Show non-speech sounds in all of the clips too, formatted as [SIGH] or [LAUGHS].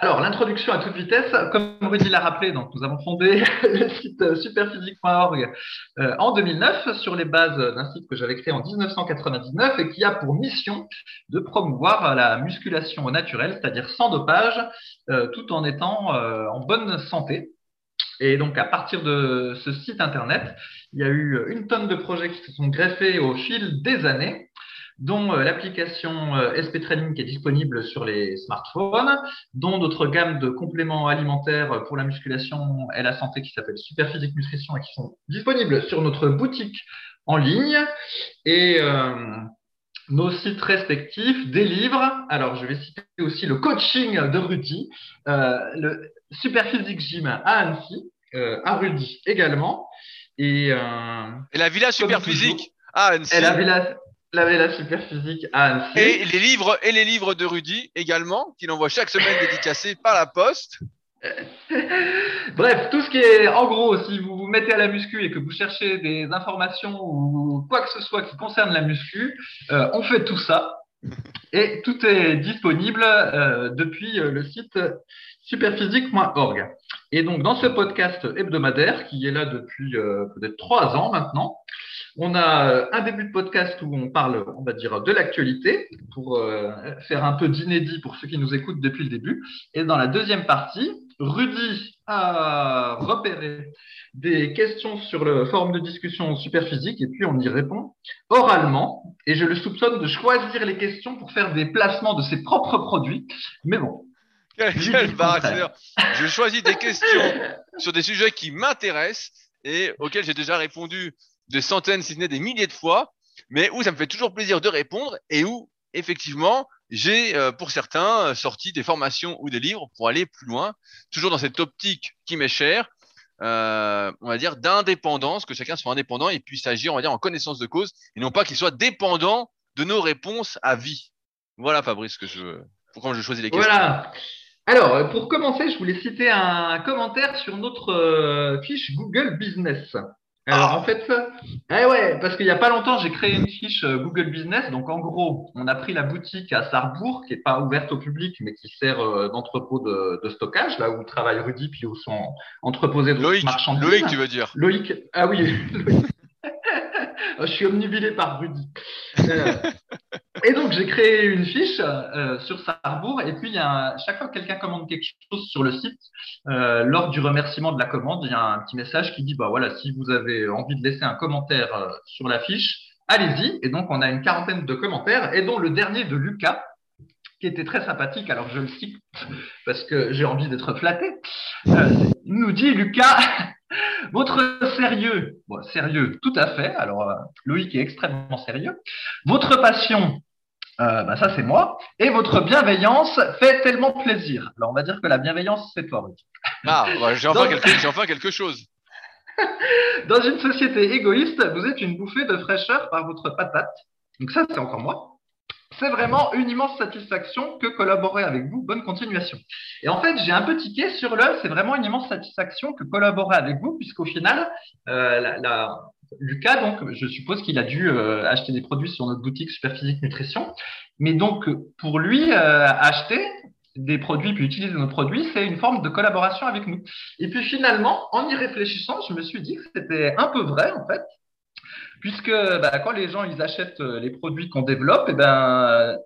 Alors, l'introduction à toute vitesse, comme Rudy l'a rappelé, donc nous avons fondé [LAUGHS] le site superphysique.org euh, en 2009 sur les bases d'un site que j'avais créé en 1999 et qui a pour mission de promouvoir la musculation naturelle, c'est-à-dire sans dopage, euh, tout en étant euh, en bonne santé. Et donc, à partir de ce site internet, il y a eu une tonne de projets qui se sont greffés au fil des années dont euh, l'application euh, SP Training qui est disponible sur les smartphones, dont notre gamme de compléments alimentaires pour la musculation et la santé qui s'appelle Superphysique Nutrition et qui sont disponibles sur notre boutique en ligne. Et euh, nos sites respectifs, des livres. Alors, je vais citer aussi le coaching de Rudy, le Superphysique Gym à Annecy, à Rudy également. Et, et la Villa Superphysique à Annecy. Et la Villa la Villa Super Physique à Annecy. Et les livres, et les livres de Rudy également, qu'il envoie chaque semaine dédicacés par la poste. [LAUGHS] Bref, tout ce qui est, en gros, si vous vous mettez à la muscu et que vous cherchez des informations ou quoi que ce soit qui concerne la muscu, euh, on fait tout ça. Et tout est disponible euh, depuis euh, le site superphysique.org. Et donc, dans ce podcast hebdomadaire, qui est là depuis peut-être trois ans maintenant, on a euh, un début de podcast où on parle, on va dire, de l'actualité pour euh, faire un peu d'inédit pour ceux qui nous écoutent depuis le début. Et dans la deuxième partie, Rudy a repéré des questions sur le forum de discussion Superphysique et puis on y répond oralement. Et je le soupçonne de choisir les questions pour faire des placements de ses propres produits. Mais bon. Quel, Je choisis des questions sur des sujets qui m'intéressent et auxquels j'ai déjà répondu de centaines, si ce n'est des milliers de fois, mais où ça me fait toujours plaisir de répondre et où, effectivement, j'ai, euh, pour certains, sorti des formations ou des livres pour aller plus loin, toujours dans cette optique qui m'est chère, euh, on va dire, d'indépendance, que chacun soit indépendant et puisse agir, on va dire, en connaissance de cause, et non pas qu'il soit dépendant de nos réponses à vie. Voilà, Fabrice, que je, pourquoi je choisis les questions. Voilà. Alors, pour commencer, je voulais citer un commentaire sur notre euh, fiche Google Business. Alors en fait, eh ouais, parce qu'il n'y a pas longtemps, j'ai créé une fiche euh, Google Business. Donc en gros, on a pris la boutique à Sarrebourg, qui n'est pas ouverte au public, mais qui sert euh, d'entrepôt de, stockage, là où travaille Rudy, puis où sont entreposés de Loïc, marchandises. Loïc, tu veux dire? Loïc, ah oui, [LAUGHS] Loïc. Je suis omnibilé par Rudy. Euh, et donc, j'ai créé une fiche euh, sur Sarrebourg. Et puis, il y a chaque fois que quelqu'un commande quelque chose sur le site, euh, lors du remerciement de la commande, il y a un petit message qui dit bah voilà, si vous avez envie de laisser un commentaire sur la fiche, allez-y. Et donc, on a une quarantaine de commentaires, et dont le dernier de Lucas, qui était très sympathique. Alors, je le cite parce que j'ai envie d'être flatté. il nous dit Lucas. [LAUGHS] Votre sérieux, sérieux, tout à fait. Alors, euh, Loïc est extrêmement sérieux. Votre passion, euh, bah, ça c'est moi. Et votre bienveillance fait tellement plaisir. Alors, on va dire que la bienveillance, c'est toi, Rudy. Ah, bah, j'ai enfin, enfin, quelque chose. [LAUGHS] Dans une société égoïste, vous êtes une bouffée de fraîcheur par votre patate. Donc ça, c'est encore moi c'est vraiment une immense satisfaction que collaborer avec vous. Bonne continuation. Et en fait, j'ai un petit quai sur le, c'est vraiment une immense satisfaction que collaborer avec vous, puisqu'au final, euh, Lucas, donc, je suppose qu'il a dû euh, acheter des produits sur notre boutique Superphysique Nutrition. Mais donc, pour lui, euh, acheter des produits puis utiliser nos produits, c'est une forme de collaboration avec nous. Et puis finalement, en y réfléchissant, je me suis dit que c'était un peu vrai, en fait, puisque bah, quand les gens achètent euh, les produits qu'on développe, et eh ben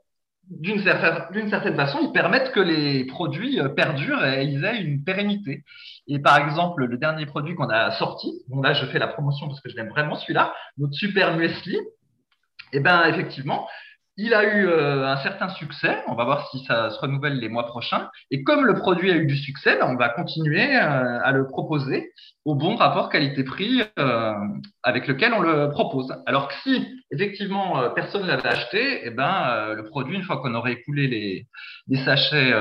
d'une certaine, certaine, façon, ils permettent que les produits euh, perdurent et ils aient une pérennité. Et par exemple, le dernier produit qu'on a sorti, bon là je fais la promotion parce que je l'aime vraiment celui-là, notre super muesli, et eh ben effectivement, il a eu euh, un certain succès. On va voir si ça se renouvelle les mois prochains. Et comme le produit a eu du succès, ben, on va continuer euh, à le proposer au bon rapport qualité-prix euh, avec lequel on le propose. Alors que si effectivement personne ne l'avait acheté, eh ben, le produit, une fois qu'on aurait écoulé les, sachets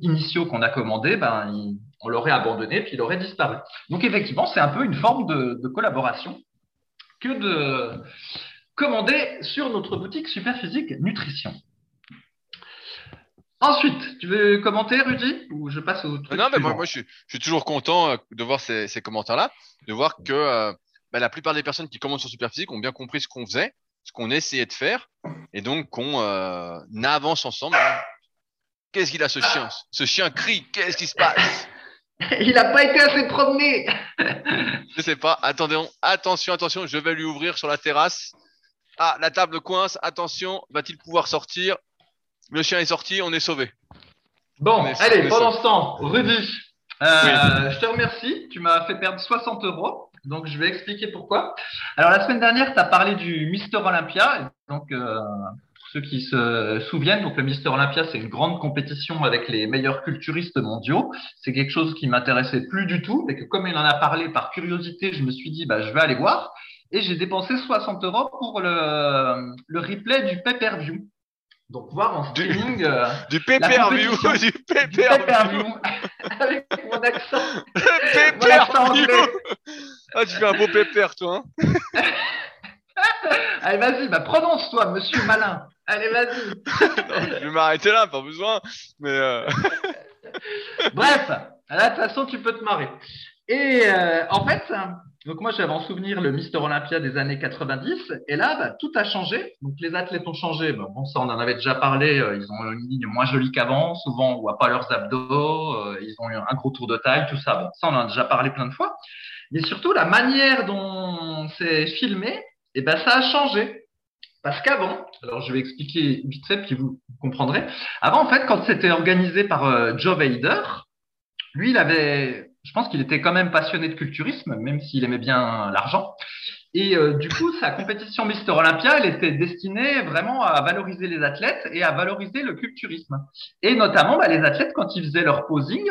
initiaux qu'on a commandés, ben, on l'aurait abandonné puis il aurait disparu. Donc effectivement, c'est un peu une forme de collaboration que de commander sur notre boutique Superphysique Nutrition. Ensuite, tu veux commenter, Rudy? Ou je passe au truc Non, mais moi, je, suis, je suis toujours content euh, de voir ces, ces commentaires-là, de voir que euh, bah, la plupart des personnes qui commentent sur Superphysique ont bien compris ce qu'on faisait, ce qu'on essayait de faire, et donc qu'on euh, avance ensemble. Qu'est-ce qu'il a ce chien? Ce chien crie, qu'est-ce qui se passe? Il n'a pas été assez promené Je sais pas. Attendez, attention, attention, je vais lui ouvrir sur la terrasse. Ah, la table coince, attention, va-t-il pouvoir sortir? Le chien est sorti, on est sauvé. Bon, Mais- allez, mais pendant ce temps, Rudy, euh, je te remercie. Tu m'as fait perdre 60 euros. Donc, je vais expliquer pourquoi. Alors, la semaine dernière, tu as parlé du Mister Olympia. Donc, euh, pour ceux qui se souviennent, donc le Mister Olympia, c'est une grande compétition avec les meilleurs culturistes mondiaux. C'est quelque chose qui m'intéressait plus du tout. Et que comme il en a parlé par curiosité, je me suis dit, bah, je vais aller voir. Et j'ai dépensé 60 euros pour le, le replay du pay-per-view. Donc, voir en Du- streaming. euh, [LAUGHS] Du pay-per-view, compétition. du du pay-per-view, pay-per-view [LAUGHS] avec mon accent. du pay-per-view. Ah, tu fais un beau pépère, toi. Hein [LAUGHS] Allez, vas-y, bah, prononce-toi, monsieur malin. Allez, vas-y. Je vais m'arrêter là, pas besoin. Mais euh, Bref, là, de toute façon, tu peux te marrer. Et euh, en fait, donc moi, j'avais en souvenir le Mister Olympia des années 90. Et là, bah, tout a changé. Donc, les athlètes ont changé. Bah, bon, ça, on en avait déjà parlé. euh, Ils ont une ligne moins jolie qu'avant. Souvent, on voit pas leurs abdos. euh, Ils ont eu un gros tour de taille, tout ça. Bon, ça, on en a déjà parlé plein de fois. Mais surtout, la manière dont c'est filmé, et ben, ça a changé. Parce qu'avant, alors je vais expliquer vite fait, puis vous comprendrez. Avant, en fait, quand c'était organisé par euh, Joe Vader, lui, il avait, je pense qu'il était quand même passionné de culturisme, même s'il aimait bien l'argent. Et euh, du coup, sa compétition Mister Olympia, elle était destinée vraiment à valoriser les athlètes et à valoriser le culturisme. Et notamment, bah, les athlètes, quand ils faisaient leur posing,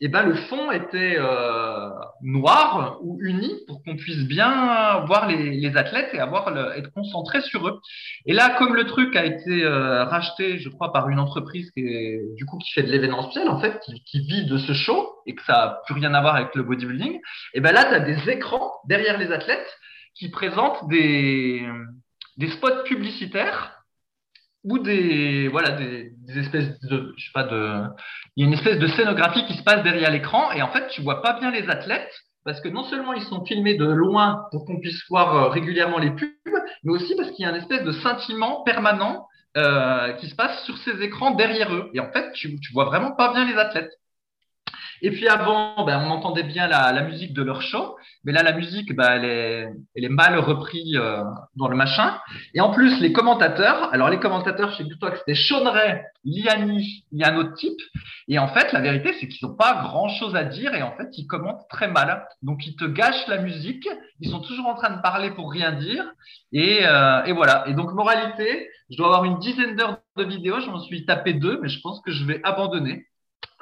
eh ben, le fond était euh, noir ou uni pour qu'on puisse bien voir les, athlètes et avoir le- être concentré sur eux. Et là, comme le truc a été euh, racheté, je crois, par une entreprise qui est, du coup qui fait de l'événementiel en fait, qui vit de ce show et que ça a plus rien à voir avec le bodybuilding, et ben là, tu as des écrans derrière les athlètes qui présentent des des spots publicitaires ou des voilà des espèces de je sais pas de il y a une espèce de scénographie qui se passe derrière l'écran et en fait tu vois pas bien les athlètes parce que non seulement ils sont filmés de loin pour qu'on puisse voir euh, régulièrement les pubs mais aussi parce qu'il y a une espèce de scintillement permanent euh, qui se passe sur ces écrans derrière eux. Et en fait tu tu vois vraiment pas bien les athlètes et puis avant, ben, on entendait bien la, la musique de leur show, mais là la musique, ben, elle, est, elle est mal reprise euh, dans le machin. Et en plus, les commentateurs, alors les commentateurs, figure-toi que c'était Sean Ray, Liani, il y a un autre type. Et en fait, la vérité, c'est qu'ils n'ont pas grand-chose à dire et en fait, ils commentent très mal. Donc, ils te gâchent la musique, ils sont toujours en train de parler pour rien dire. Et, euh, et voilà. Et donc, moralité, je dois avoir une dizaine d'heures de vidéos, je m'en suis tapé deux, mais je pense que je vais abandonner.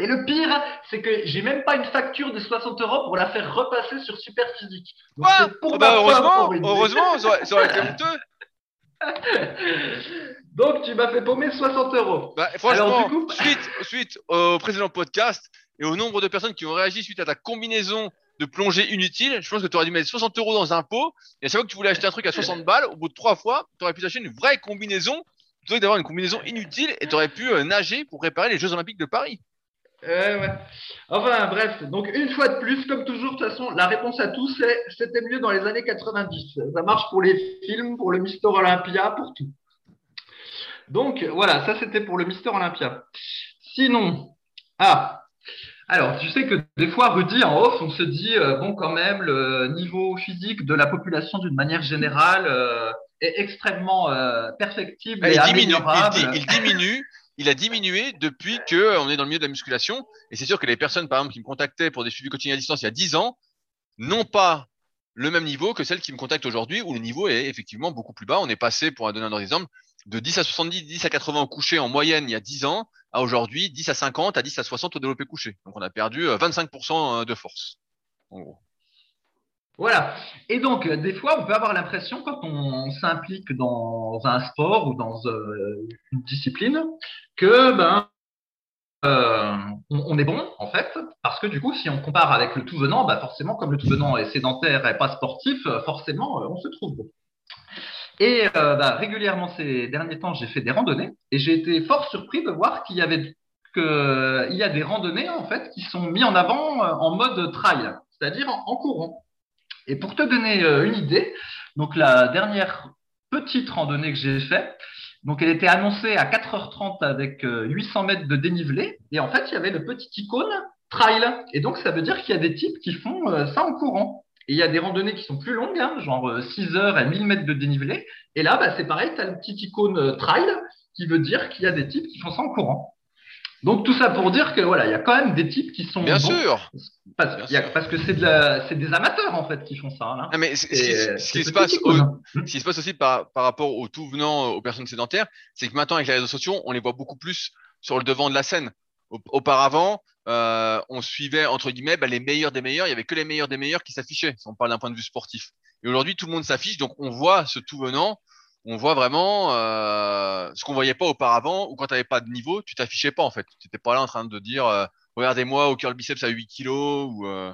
Et le pire, c'est que j'ai même pas une facture de 60 euros pour la faire repasser sur Superphysique. Donc, pour Ah bah, heureusement, heureusement, ça aurait, été honteux. [LAUGHS] Donc, tu m'as fait paumer 60 euros. Bah, franchement, Alors, du coup- suite, [LAUGHS] suite au précédent podcast et au nombre de personnes qui ont réagi suite à ta combinaison de plongée inutile, je pense que tu aurais dû mettre 60 euros dans un pot. Et à chaque fois que tu voulais acheter un truc à 60 balles, au bout de trois fois, tu aurais pu acheter une vraie combinaison plutôt que d'avoir une combinaison inutile et tu aurais pu euh, nager pour préparer les Jeux Olympiques de Paris. Euh, ouais. Enfin, bref. Donc, une fois de plus, comme toujours, de toute façon, la réponse à tout, c'est c'était mieux dans les années 90. Ça marche pour les films, pour le Mister Olympia, pour tout. Donc, voilà, ça, c'était pour le Mister Olympia. Sinon, ah, alors, tu sais que des fois, Rudy, en off, on se dit, euh, bon, quand même, le niveau physique de la population d'une manière générale euh, est extrêmement euh, perfectible et il, diminue, améliorable. il, di- il diminue, il a diminué depuis que on est dans le milieu de la musculation. Et c'est sûr que les personnes, par exemple, qui me contactaient pour des suivis coaching à distance il y a 10 ans, n'ont pas le même niveau que celles qui me contactent aujourd'hui, où le niveau est effectivement beaucoup plus bas. On est passé, pour donner un ordre d'exemple, de 10 à 70, 10 à 80 au couché en moyenne il y a 10 ans, à aujourd'hui 10 à 50, à 10 à 60 au développé couché. Donc on a perdu euh, 25% de force. En gros. Voilà. Et donc, euh, des fois, on peut avoir l'impression, quand on s'implique dans un sport ou dans euh, une discipline, que ben, euh, on, est bon, en fait, parce que du coup, si on compare avec le tout venant, bah forcément, comme le tout venant est sédentaire et pas sportif, euh, forcément, euh, on se trouve bon. Et bah, régulièrement ces derniers temps, j'ai fait des randonnées et j'ai été fort surpris de voir qu'il y avait que y a des randonnées en fait qui sont mis en avant en mode trail, c'est-à-dire en, en courant. Et pour te donner une idée, donc la dernière petite randonnée que j'ai faite, donc elle était annoncée à 4h30 avec euh, 800 mètres de dénivelé, et en fait il y avait le petit icône trail, et donc ça veut dire qu'il y a des types qui font euh, ça en courant. Et il y a des randonnées qui sont plus longues, hein, genre euh, 6 heures et 1000 mètres de dénivelé, et là bah, c'est pareil, tu as le petit icône euh, trail qui veut dire qu'il y a des types qui font ça en courant. Donc tout ça pour dire que voilà, il y a quand même des types qui sont Bien bons, sûr. parce, Bien a- sûr. parce que c'est de des amateurs en fait qui font ça. Là. Ah, mais ce, qui, se passe icône, au- hein. ce qui se passe aussi par, par rapport aux tout venants, aux personnes sédentaires, c'est que maintenant avec les réseaux sociaux, on les voit beaucoup plus sur le devant de la scène. Au- Auparavant, euh, on suivait entre guillemets bah, les meilleurs des meilleurs. Il y avait que les meilleurs des meilleurs qui s'affichaient. Si on parle d'un point de vue sportif. Et aujourd'hui, tout le monde s'affiche, donc on voit ce tout venant. On voit vraiment euh, ce qu'on voyait pas auparavant, ou quand tu n'avais pas de niveau, tu t'affichais pas en fait. Tu n'étais pas là en train de dire euh, regardez-moi au curl biceps à 8 kilos ou euh,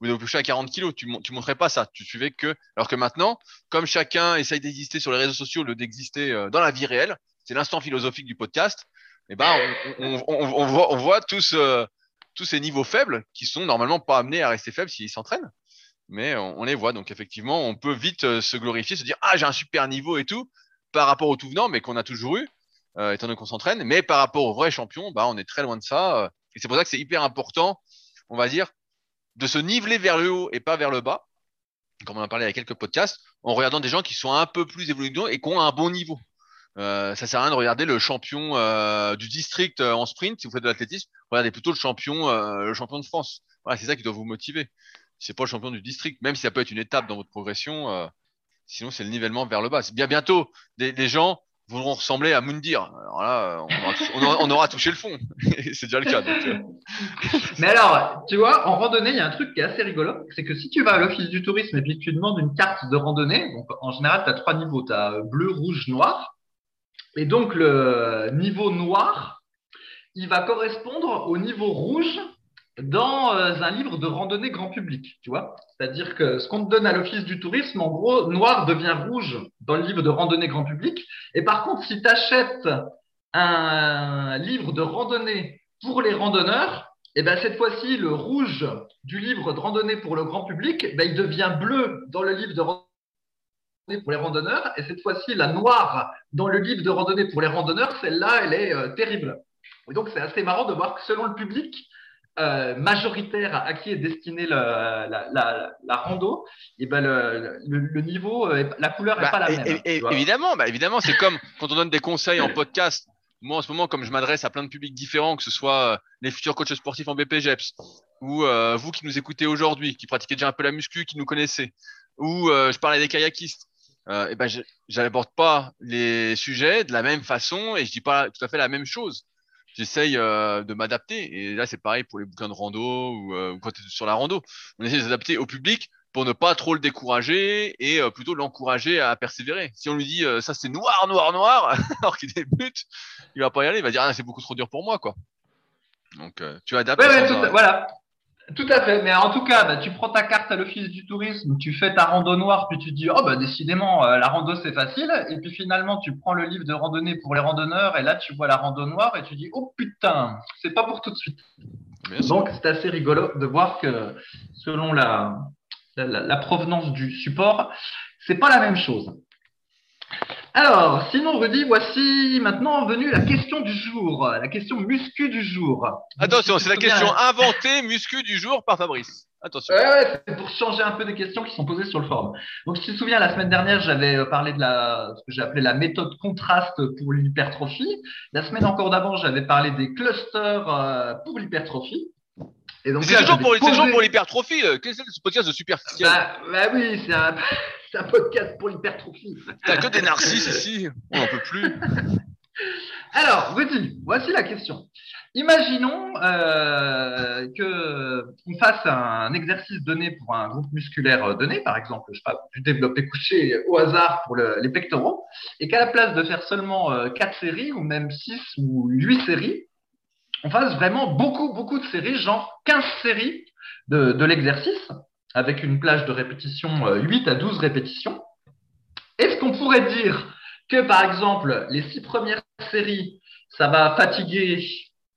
ou au push à 40 kilos. Tu, tu montrais pas ça. Tu suivais que. Alors que maintenant, comme chacun essaye d'exister sur les réseaux sociaux, d'exister euh, dans la vie réelle, c'est l'instant philosophique du podcast. Et ben, on, voit, voit tous, tous ces niveaux faibles qui sont normalement pas amenés à rester faibles s'ils s'entraînent. Mais on, les voit. Donc effectivement, on peut vite euh, se glorifier, se dire ah j'ai un super niveau et tout par rapport au tout venant, mais qu'on a toujours eu, euh, étant donné qu'on s'entraîne. Mais par rapport aux vrais champions, bah on est très loin de ça. euh, et c'est pour ça que c'est hyper important, on va dire, de se niveler vers le haut et pas vers le bas comme on en a parlé il y a quelques podcasts, en regardant des gens qui sont un peu plus évolués et qui ont un bon niveau. Euh, ça sert à rien de regarder le champion du district en sprint si vous faites de l'athlétisme. Regardez plutôt le champion, le champion de France. C'est ça qui doit vous motiver. C'est pas le champion du district, même si ça peut être une étape dans votre progression. euh, sinon, c'est le nivellement vers le bas. Bien bientôt. Des, des gens voudront ressembler à Moundir. Alors là, euh, on aura, touché le fond. [LAUGHS] C'est déjà le cas. euh, [LAUGHS] Mais alors, tu vois, en randonnée, il y a un truc qui est assez rigolo, c'est que si tu vas à l'office du tourisme et puis tu demandes une carte de randonnée, donc en général, tu as trois niveaux, tu as bleu, rouge, noir. Et donc, le niveau noir, il va correspondre au niveau rouge dans euh, un livre de randonnée grand public, tu vois. C'est-à-dire que ce qu'on te donne à l'office du tourisme, en gros, noir devient rouge dans le livre de randonnée grand public. Et par contre, si tu achètes un livre de randonnée pour les randonneurs, et ben cette fois-ci, le rouge du livre de randonnée pour le grand public, ben, il devient bleu dans le livre de randonnée pour les randonneurs. Et cette fois-ci, la noire dans le livre de randonnée pour les randonneurs, celle-là, elle est euh, terrible. Et donc, c'est assez marrant de voir que selon le public euh, majoritaire à qui est destiné le- la, la, la rando, et ben le, le, le niveau, la couleur n'est Bah, pas la même. évidemment, bah, évidemment, c'est comme quand on donne des conseils en podcast. Moi, en ce moment, comme je m'adresse à plein de publics différents, que ce soit euh, les futurs coachs sportifs en BPGEPS, ou euh, vous qui nous écoutez aujourd'hui, qui pratiquez déjà un peu la muscu, qui nous connaissez, ou euh, je parlais des kayakistes, et ben, je n'aborde pas les sujets de la même façon et je dis pas tout à fait la même chose. J'essaye euh, de m'adapter. Et là, c'est pareil pour les bouquins de rando ou, euh, quand tu es sur la rando. On essaie de s'adapter au public pour ne pas trop le décourager et euh, plutôt l'encourager à persévérer. Si on lui dit ça c'est noir, noir, noir, [LAUGHS] alors qu'il débute, il va pas y aller, il va dire ah, c'est beaucoup trop dur pour moi quoi. Donc tu adaptes. Ouais, tout, voilà. Tout à fait. Mais en tout cas, bah, tu prends ta carte à l'office du tourisme, tu fais ta rando noire, puis tu te dis, oh, bah, décidément, euh, la rando, c'est facile. Et puis finalement, tu prends le livre de randonnée pour les randonneurs, et là, tu vois la rando noire, et tu dis, oh putain, c'est pas pour tout de suite. Bien. Donc, c'est assez rigolo de voir que selon la, la, la provenance du support, c'est pas la même chose. Alors, sinon, Rudy, voici maintenant venue la question du jour, la question muscu du jour. Attention, c'est la question inventée muscu du jour par Fabrice. Attention. Ouais, ouais, c'est pour changer un peu des questions qui sont posées sur le forum. Donc, si tu te souviens, la semaine dernière, j'avais euh, parlé de la, ce que j'ai appelé la méthode contraste pour l'hypertrophie. La semaine encore d'avant, j'avais parlé des clusters euh, pour l'hypertrophie. Et donc Mais C'est toujours pour, c'est posé- toujours pour l'hypertrophie. euh, Qu'est-ce que c'est ce podcast de superficiel Bah, bah oui, [LAUGHS] c'est un, podcast pour l'hypertrophie. T'as que des narcisses ici. On n'en peut plus. [LAUGHS] Alors, Rudy, voici la question. Imaginons euh, que on fasse un exercice donné pour un groupe musculaire euh, donné, par exemple, je sais pas, du développé couché au hasard pour le- les pectoraux, et qu'à la place de faire seulement euh, 4 séries ou même 6 ou 8 séries, on fasse vraiment beaucoup, beaucoup de séries, genre 15 séries de, de l'exercice, avec une plage de répétition euh, 8 à 12 répétitions. Est-ce qu'on pourrait dire que, par exemple, les six premières séries, ça va fatiguer,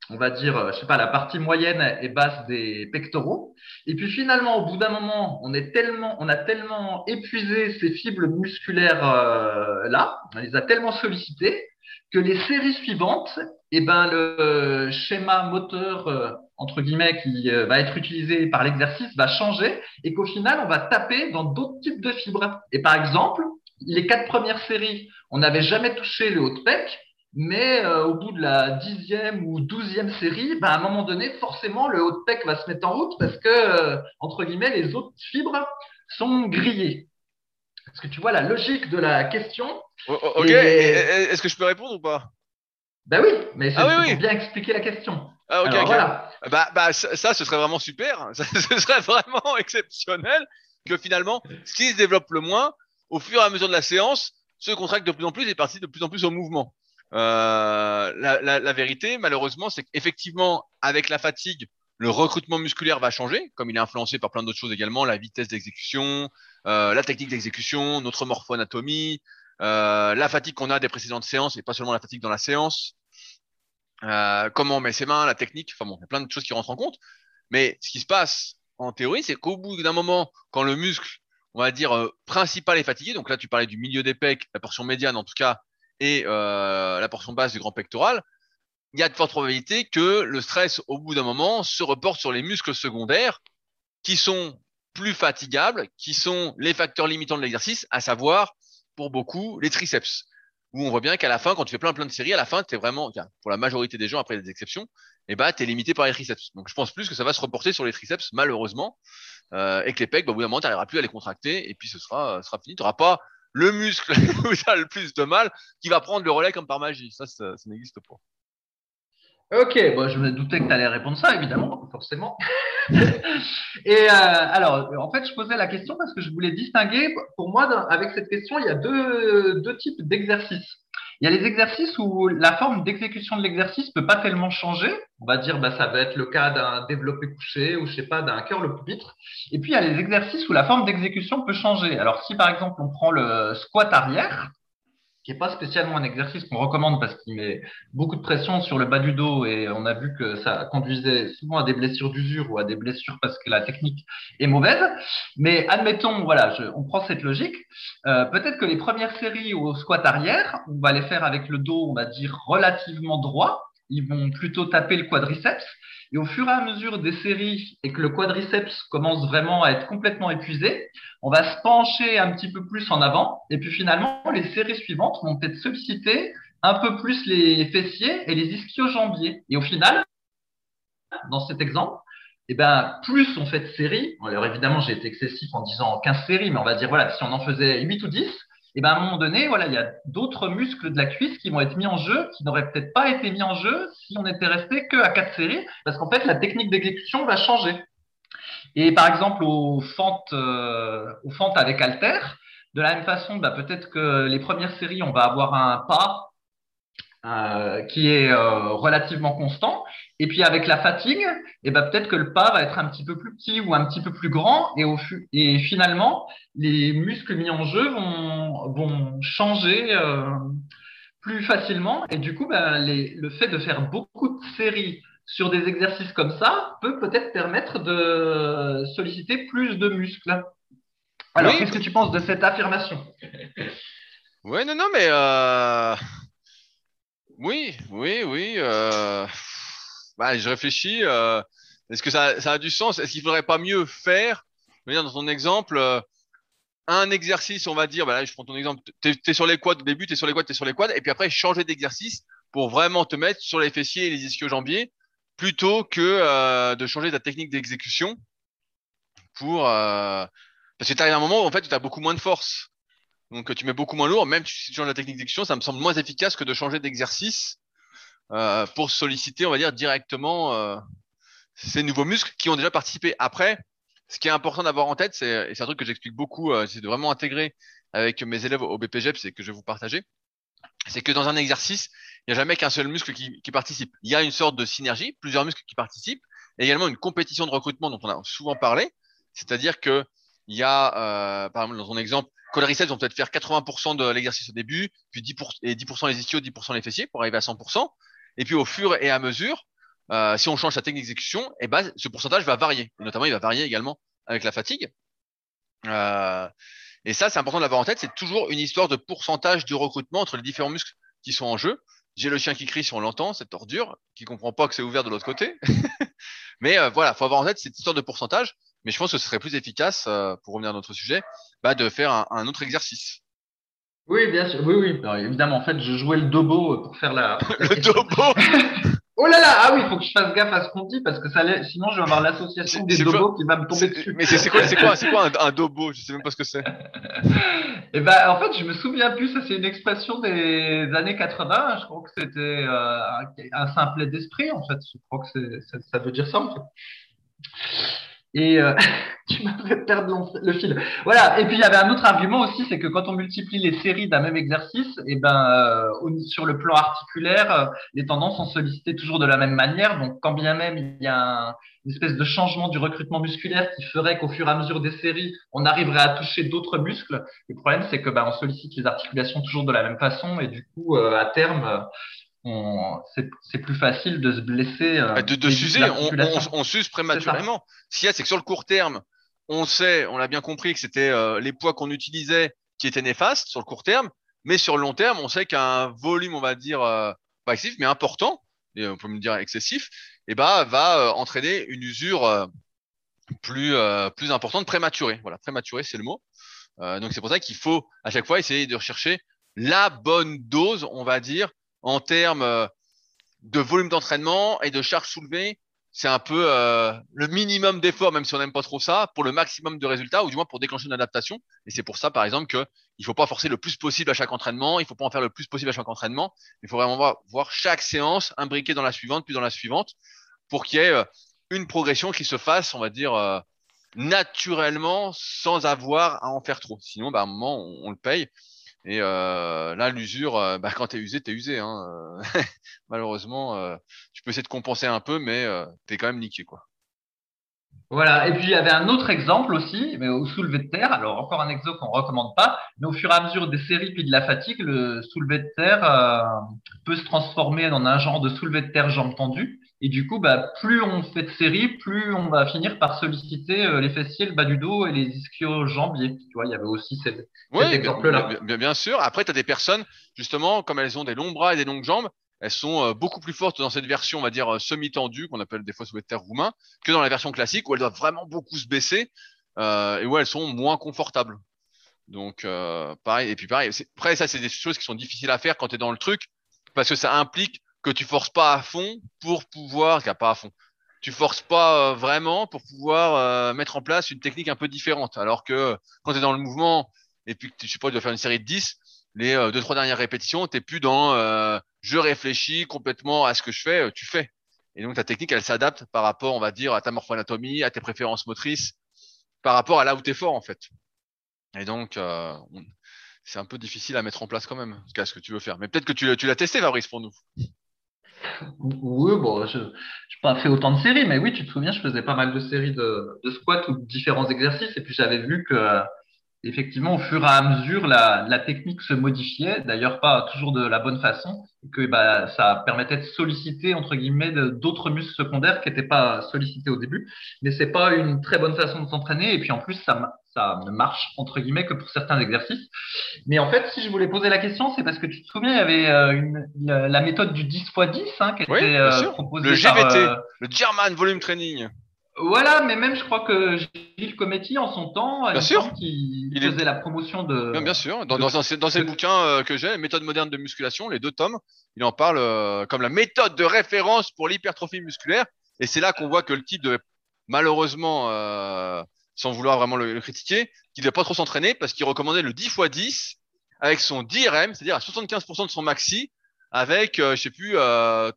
on va dire, euh, je sais pas, la partie moyenne et basse des pectoraux? Et puis finalement, au bout d'un moment, on est tellement, on a tellement épuisé ces fibres musculaires euh, là, on les a tellement sollicitées que les séries suivantes, eh ben le schéma moteur euh, entre guillemets qui va être utilisé par l'exercice va changer et qu'au final, on va taper dans d'autres types de fibres. Et par exemple, les quatre premières séries, on n'avait jamais touché le haut de pec, mais euh, au bout de la dixième ou douzième série, ben, à un moment donné, forcément, le haut de pec va se mettre en route parce que, euh, entre guillemets, les autres fibres sont grillées. Est-ce que tu vois la logique de la question oh, oh, Ok, est-ce que je peux répondre ou pas? Ben oui, mais ah, bien expliquer la question. Ah, ok, Voilà. Bah, bah, ça, ce serait vraiment super. [LAUGHS] ce serait vraiment exceptionnel que finalement, ce qui se développe le moins, au fur et à mesure de la séance, se contracte de plus en plus et participe de plus en plus au mouvement. Euh, la, la, la, vérité, malheureusement, c'est qu'effectivement, avec la fatigue, le recrutement musculaire va changer, comme il est influencé par plein d'autres choses également, la vitesse d'exécution, euh, la technique d'exécution, notre morphoanatomie, euh, la fatigue qu'on a des précédentes séances et pas seulement la fatigue dans la séance, euh, comment on met ses mains, la technique, enfin bon, il y a plein de choses qui rentrent en compte. Mais ce qui se passe en théorie, c'est qu'au bout d'un moment, quand le muscle, on va dire, euh, principal est fatigué, donc là tu parlais du milieu des pecs, la portion médiane en tout cas, et euh, la portion basse du grand pectoral, il y a de fortes probabilités que le stress, au bout d'un moment, se reporte sur les muscles secondaires qui sont plus fatigables, qui sont les facteurs limitants de l'exercice, à savoir, pour beaucoup, les triceps. Où on voit bien qu'à la fin, quand tu fais plein plein de séries, à la fin, tu es vraiment, pour la majorité des gens, après des exceptions, eh ben, tu es limité par les triceps. Donc je pense plus que ça va se reporter sur les triceps, malheureusement, euh, et que les pecs, bah, au bout d'un moment, tu n'arriveras plus à les contracter, et puis ce sera, sera fini. Tu n'auras pas le muscle [LAUGHS] où tu as le plus de mal qui va prendre le relais comme par magie. Ça, ça, n'existe pas. Ok, bon, je me doutais que tu allais répondre ça, évidemment, forcément. [LAUGHS] et euh, alors, en fait, je posais la question parce que je voulais distinguer, pour moi, avec cette question, il y a deux, deux types d'exercices. Il y a les exercices où la forme d'exécution de l'exercice peut pas tellement changer. On va dire, bah, ça va être le cas d'un développé couché ou je sais pas, d'un cœur le pupitre. Et puis, il y a les exercices où la forme d'exécution peut changer. Alors, si par exemple, on prend le squat arrière, qui n'est pas spécialement un exercice qu'on recommande parce qu'il met beaucoup de pression sur le bas du dos et on a vu que ça conduisait souvent à des blessures d'usure ou à des blessures parce que la technique est mauvaise. Mais admettons, voilà, on prend cette logique. Euh, peut-être que les premières séries au squat arrière, on va les faire avec le dos, on va dire relativement droit. Ils vont plutôt taper le quadriceps. Et au fur et à mesure des séries et que le quadriceps commence vraiment à être complètement épuisé, on va se pencher un petit peu plus en avant. Et puis finalement, les séries suivantes vont peut-être solliciter un peu plus les fessiers et les ischio-jambiers. Et au final, dans cet exemple, eh ben, plus on fait de séries, alors évidemment j'ai été excessif en disant 15 séries, mais on va dire voilà, si on en faisait 8 ou 10, et ben à un moment donné, voilà, il y a d'autres muscles de la cuisse qui vont être mis en jeu, qui n'auraient peut-être pas été mis en jeu si on était resté que à quatre séries, parce qu'en fait la technique d'exécution va changer. Et par exemple aux fentes, euh, aux avec halter, de la même façon, bah, peut-être que les premières séries, on va avoir un pas euh, qui est euh, relativement constant. Et puis avec la fatigue, eh ben peut-être que le pas va être un petit peu plus petit ou un petit peu plus grand. Et, au, et finalement, les muscles mis en jeu vont, vont changer euh, plus facilement. Et du coup, ben, les, le fait de faire beaucoup de séries sur des exercices comme ça peut peut-être permettre de solliciter plus de muscles. Alors, qu'est-ce que tu penses de cette affirmation? Oui, non, non, mais oui, oui, oui. Euh... Bah, je réfléchis. Euh... Est-ce que ça, ça, a du sens? Est-ce qu'il faudrait pas mieux faire? Dans ton exemple, euh, un exercice, on va dire, bah là, je prends ton exemple, tu es, sur les quads au début, tu sur les quads, tu sur les quads, et puis après, changer d'exercice pour vraiment te mettre sur les fessiers et les ischio-jambiers, plutôt que euh, de changer ta technique d'exécution pour... Parce que tu arrives à un moment où en fait, tu as beaucoup moins de force. Donc tu mets beaucoup moins lourd, même si tu changes la technique d'exécution, ça me semble moins efficace que de changer d'exercice euh, pour solliciter, on va dire, directement euh, ces nouveaux muscles qui ont déjà participé. Après, ce qui est important d'avoir en tête, c'est, et c'est un truc que j'explique beaucoup, euh, c'est de vraiment intégrer avec mes élèves au BPGEP, c'est que je vais vous partager, c'est que dans un exercice, il n'y a jamais qu'un seul muscle qui, qui, participe. Il y a une sorte de synergie, plusieurs muscles qui participent, et également une compétition de recrutement dont on a souvent parlé, c'est-à-dire que il y a, euh, par exemple, dans ton exemple, quadriceps vont peut-être faire 80% de l'exercice au début, puis 10% et 10% les ischios, 10% les fessiers pour arriver à 100%. Et puis au fur et à mesure, euh, si on change sa technique d'exécution, eh ben, ce pourcentage va varier. Notamment, il va varier également avec la fatigue. Euh, et ça, c'est important de l'avoir en tête. C'est toujours une histoire de pourcentage de recrutement entre les différents muscles qui sont en jeu. J'ai le chien qui crie si on l'entend, cette ordure, qui comprend pas que c'est ouvert de l'autre côté. [LAUGHS] Mais euh, voilà, faut avoir en tête cette histoire de pourcentage. Mais je pense que ce serait plus efficace, euh, pour revenir à notre sujet, bah, de faire un, un, autre exercice. Oui, bien sûr. Oui, oui. Alors, évidemment, en fait, je jouais le dobo pour faire la. [LAUGHS] le dobo [LAUGHS] Oh là là, ah oui, il faut que je fasse gaffe à ce qu'on dit parce que ça sinon je vais avoir l'association des dobos qui va me tomber dessus. Mais c'est quoi, c'est quoi, c'est quoi un, un, dobo? Je sais même pas ce que c'est. [LAUGHS] Eh ben, en fait, je me souviens plus. Ça, c'est une expression des années 80. Je crois que c'était euh, un, un simplet d'esprit. En fait, je crois que ça, ça veut dire ça. En fait. Et euh, [LAUGHS] tu m'as fait perdre le fil. Voilà. Et puis il y avait un autre argument aussi, c'est que quand on multiplie les séries d'un même exercice, et eh ben euh, sur le plan articulaire, euh, les tendances sont sollicitées toujours de la même manière. Donc quand bien même il y a une espèce de changement du recrutement musculaire qui ferait qu'au fur et à mesure des séries, on arriverait à toucher d'autres muscles. Le problème c'est que ben, on sollicite les articulations toujours de la même façon et du coup à terme c'est plus facile de se blesser. Euh, bah, de, s'user, on, s'use prématurément. Ce qu'il y a, c'est que sur le court terme, on sait, on l'a bien compris que c'était euh, les poids qu'on utilisait qui étaient néfastes sur le court terme, mais sur le long terme, on sait qu'un volume, on va dire, euh, pas excessif, mais important, et on peut me dire excessif, et eh bah, va entraîner une usure plus, plus importante, prématurée. Voilà, prématurée, c'est le mot. donc c'est pour ça qu'il faut à chaque fois essayer de rechercher la bonne dose, on va dire, en termes euh, de volume d'entraînement et de charge soulevée, c'est un peu euh, le minimum d'effort, même si on n'aime pas trop ça, pour le maximum de résultats, ou du moins pour déclencher une adaptation. Et c'est pour ça, par exemple, qu'il ne faut pas forcer le plus possible à chaque entraînement, il ne faut pas en faire le plus possible à chaque entraînement. Il faut vraiment voir, chaque séance imbriquée dans la suivante, puis dans la suivante, pour qu'il y ait euh, une progression qui se fasse, on va dire, naturellement, sans avoir à en faire trop. Sinon, bah, à un moment, on le paye. Et euh, là, l'usure, euh, bah, quand t'es usé, t'es usé. Hein. Euh, [LAUGHS] malheureusement, euh, tu peux essayer de compenser un peu, mais euh, t'es quand même niqué, quoi. Voilà. Et puis il y avait un autre exemple aussi, mais au soulevé de terre. Alors encore un exo qu'on recommande pas, mais au fur et à mesure des séries puis de la fatigue, le soulevé de terre peut se transformer en un genre de soulevé de terre jambes tendues. Et du coup, bah, plus on fait de séries, plus on va finir par solliciter euh, les fessiers, le bas du dos et les ischio-jambiers. Tu vois, il y avait aussi cet, exemple-là. Bien, bien, sûr. Après, tu as des personnes, justement, comme elles ont des longs bras et des longues jambes, elles sont euh, beaucoup plus fortes dans cette version, on va dire, euh, semi-tendue, qu'on appelle des fois sous terre roumain, que dans la version classique, où elles doivent vraiment beaucoup se baisser euh, et où elles sont moins confortables. Donc, pareil. Et puis, pareil, après, ça, c'est des choses qui sont difficiles à faire quand tu es dans le truc, parce que ça implique que tu forces pas à fond pour pouvoir, pas à fond, tu forces pas euh, vraiment pour pouvoir euh, mettre en place une technique un peu différente. Alors que quand tu es dans le mouvement et puis que tu, sais pas, tu dois faire une série de 10, les euh, deux, trois dernières répétitions, tu plus dans je réfléchis complètement à ce que je fais, tu fais. Et donc ta technique, elle s'adapte par rapport, on va dire, à ta morphoanatomie, à tes préférences motrices, par rapport à là où tu es fort en fait. Et donc, c'est un peu difficile à mettre en place quand même, ce que tu veux faire. Mais peut-être que tu, tu l'as testé, Fabrice, pour nous. Oui, bon, je n'ai pas fait autant de séries, mais oui, tu te souviens, je faisais pas mal de séries de, de squats ou de différents exercices, et puis j'avais vu que effectivement, au fur et à mesure, la, la technique se modifiait, d'ailleurs pas toujours de la bonne façon, et que bah, ça permettait de solliciter entre guillemets d'autres muscles secondaires qui n'étaient pas sollicités au début, mais c'est pas une très bonne façon de s'entraîner, et puis en plus ça, ça ne marche entre guillemets que pour certains exercices. Mais en fait, si je voulais poser la question, c'est parce que tu te souviens, il y avait euh, une, la, méthode du 10 x 10 hein, qui était euh, proposée le GVT, euh, le German Volume Training. Voilà, mais même je crois que Gilles Cometti, en son temps, bien sûr. qui faisait la promotion de. Bien, bien sûr. Dans, dans, dans, ses, bouquins euh, que j'ai, Méthode moderne de musculation, les deux tomes, il en parle euh, comme la méthode de référence pour l'hypertrophie musculaire. Et c'est là qu'on voit que le type de, malheureusement, euh, sans vouloir vraiment le, critiquer, qu'il ne devait pas trop s'entraîner parce qu'il recommandait le 10 x 10 avec son 10 RM, c'est-à-dire à 75% de son maxi, avec, je sais plus, je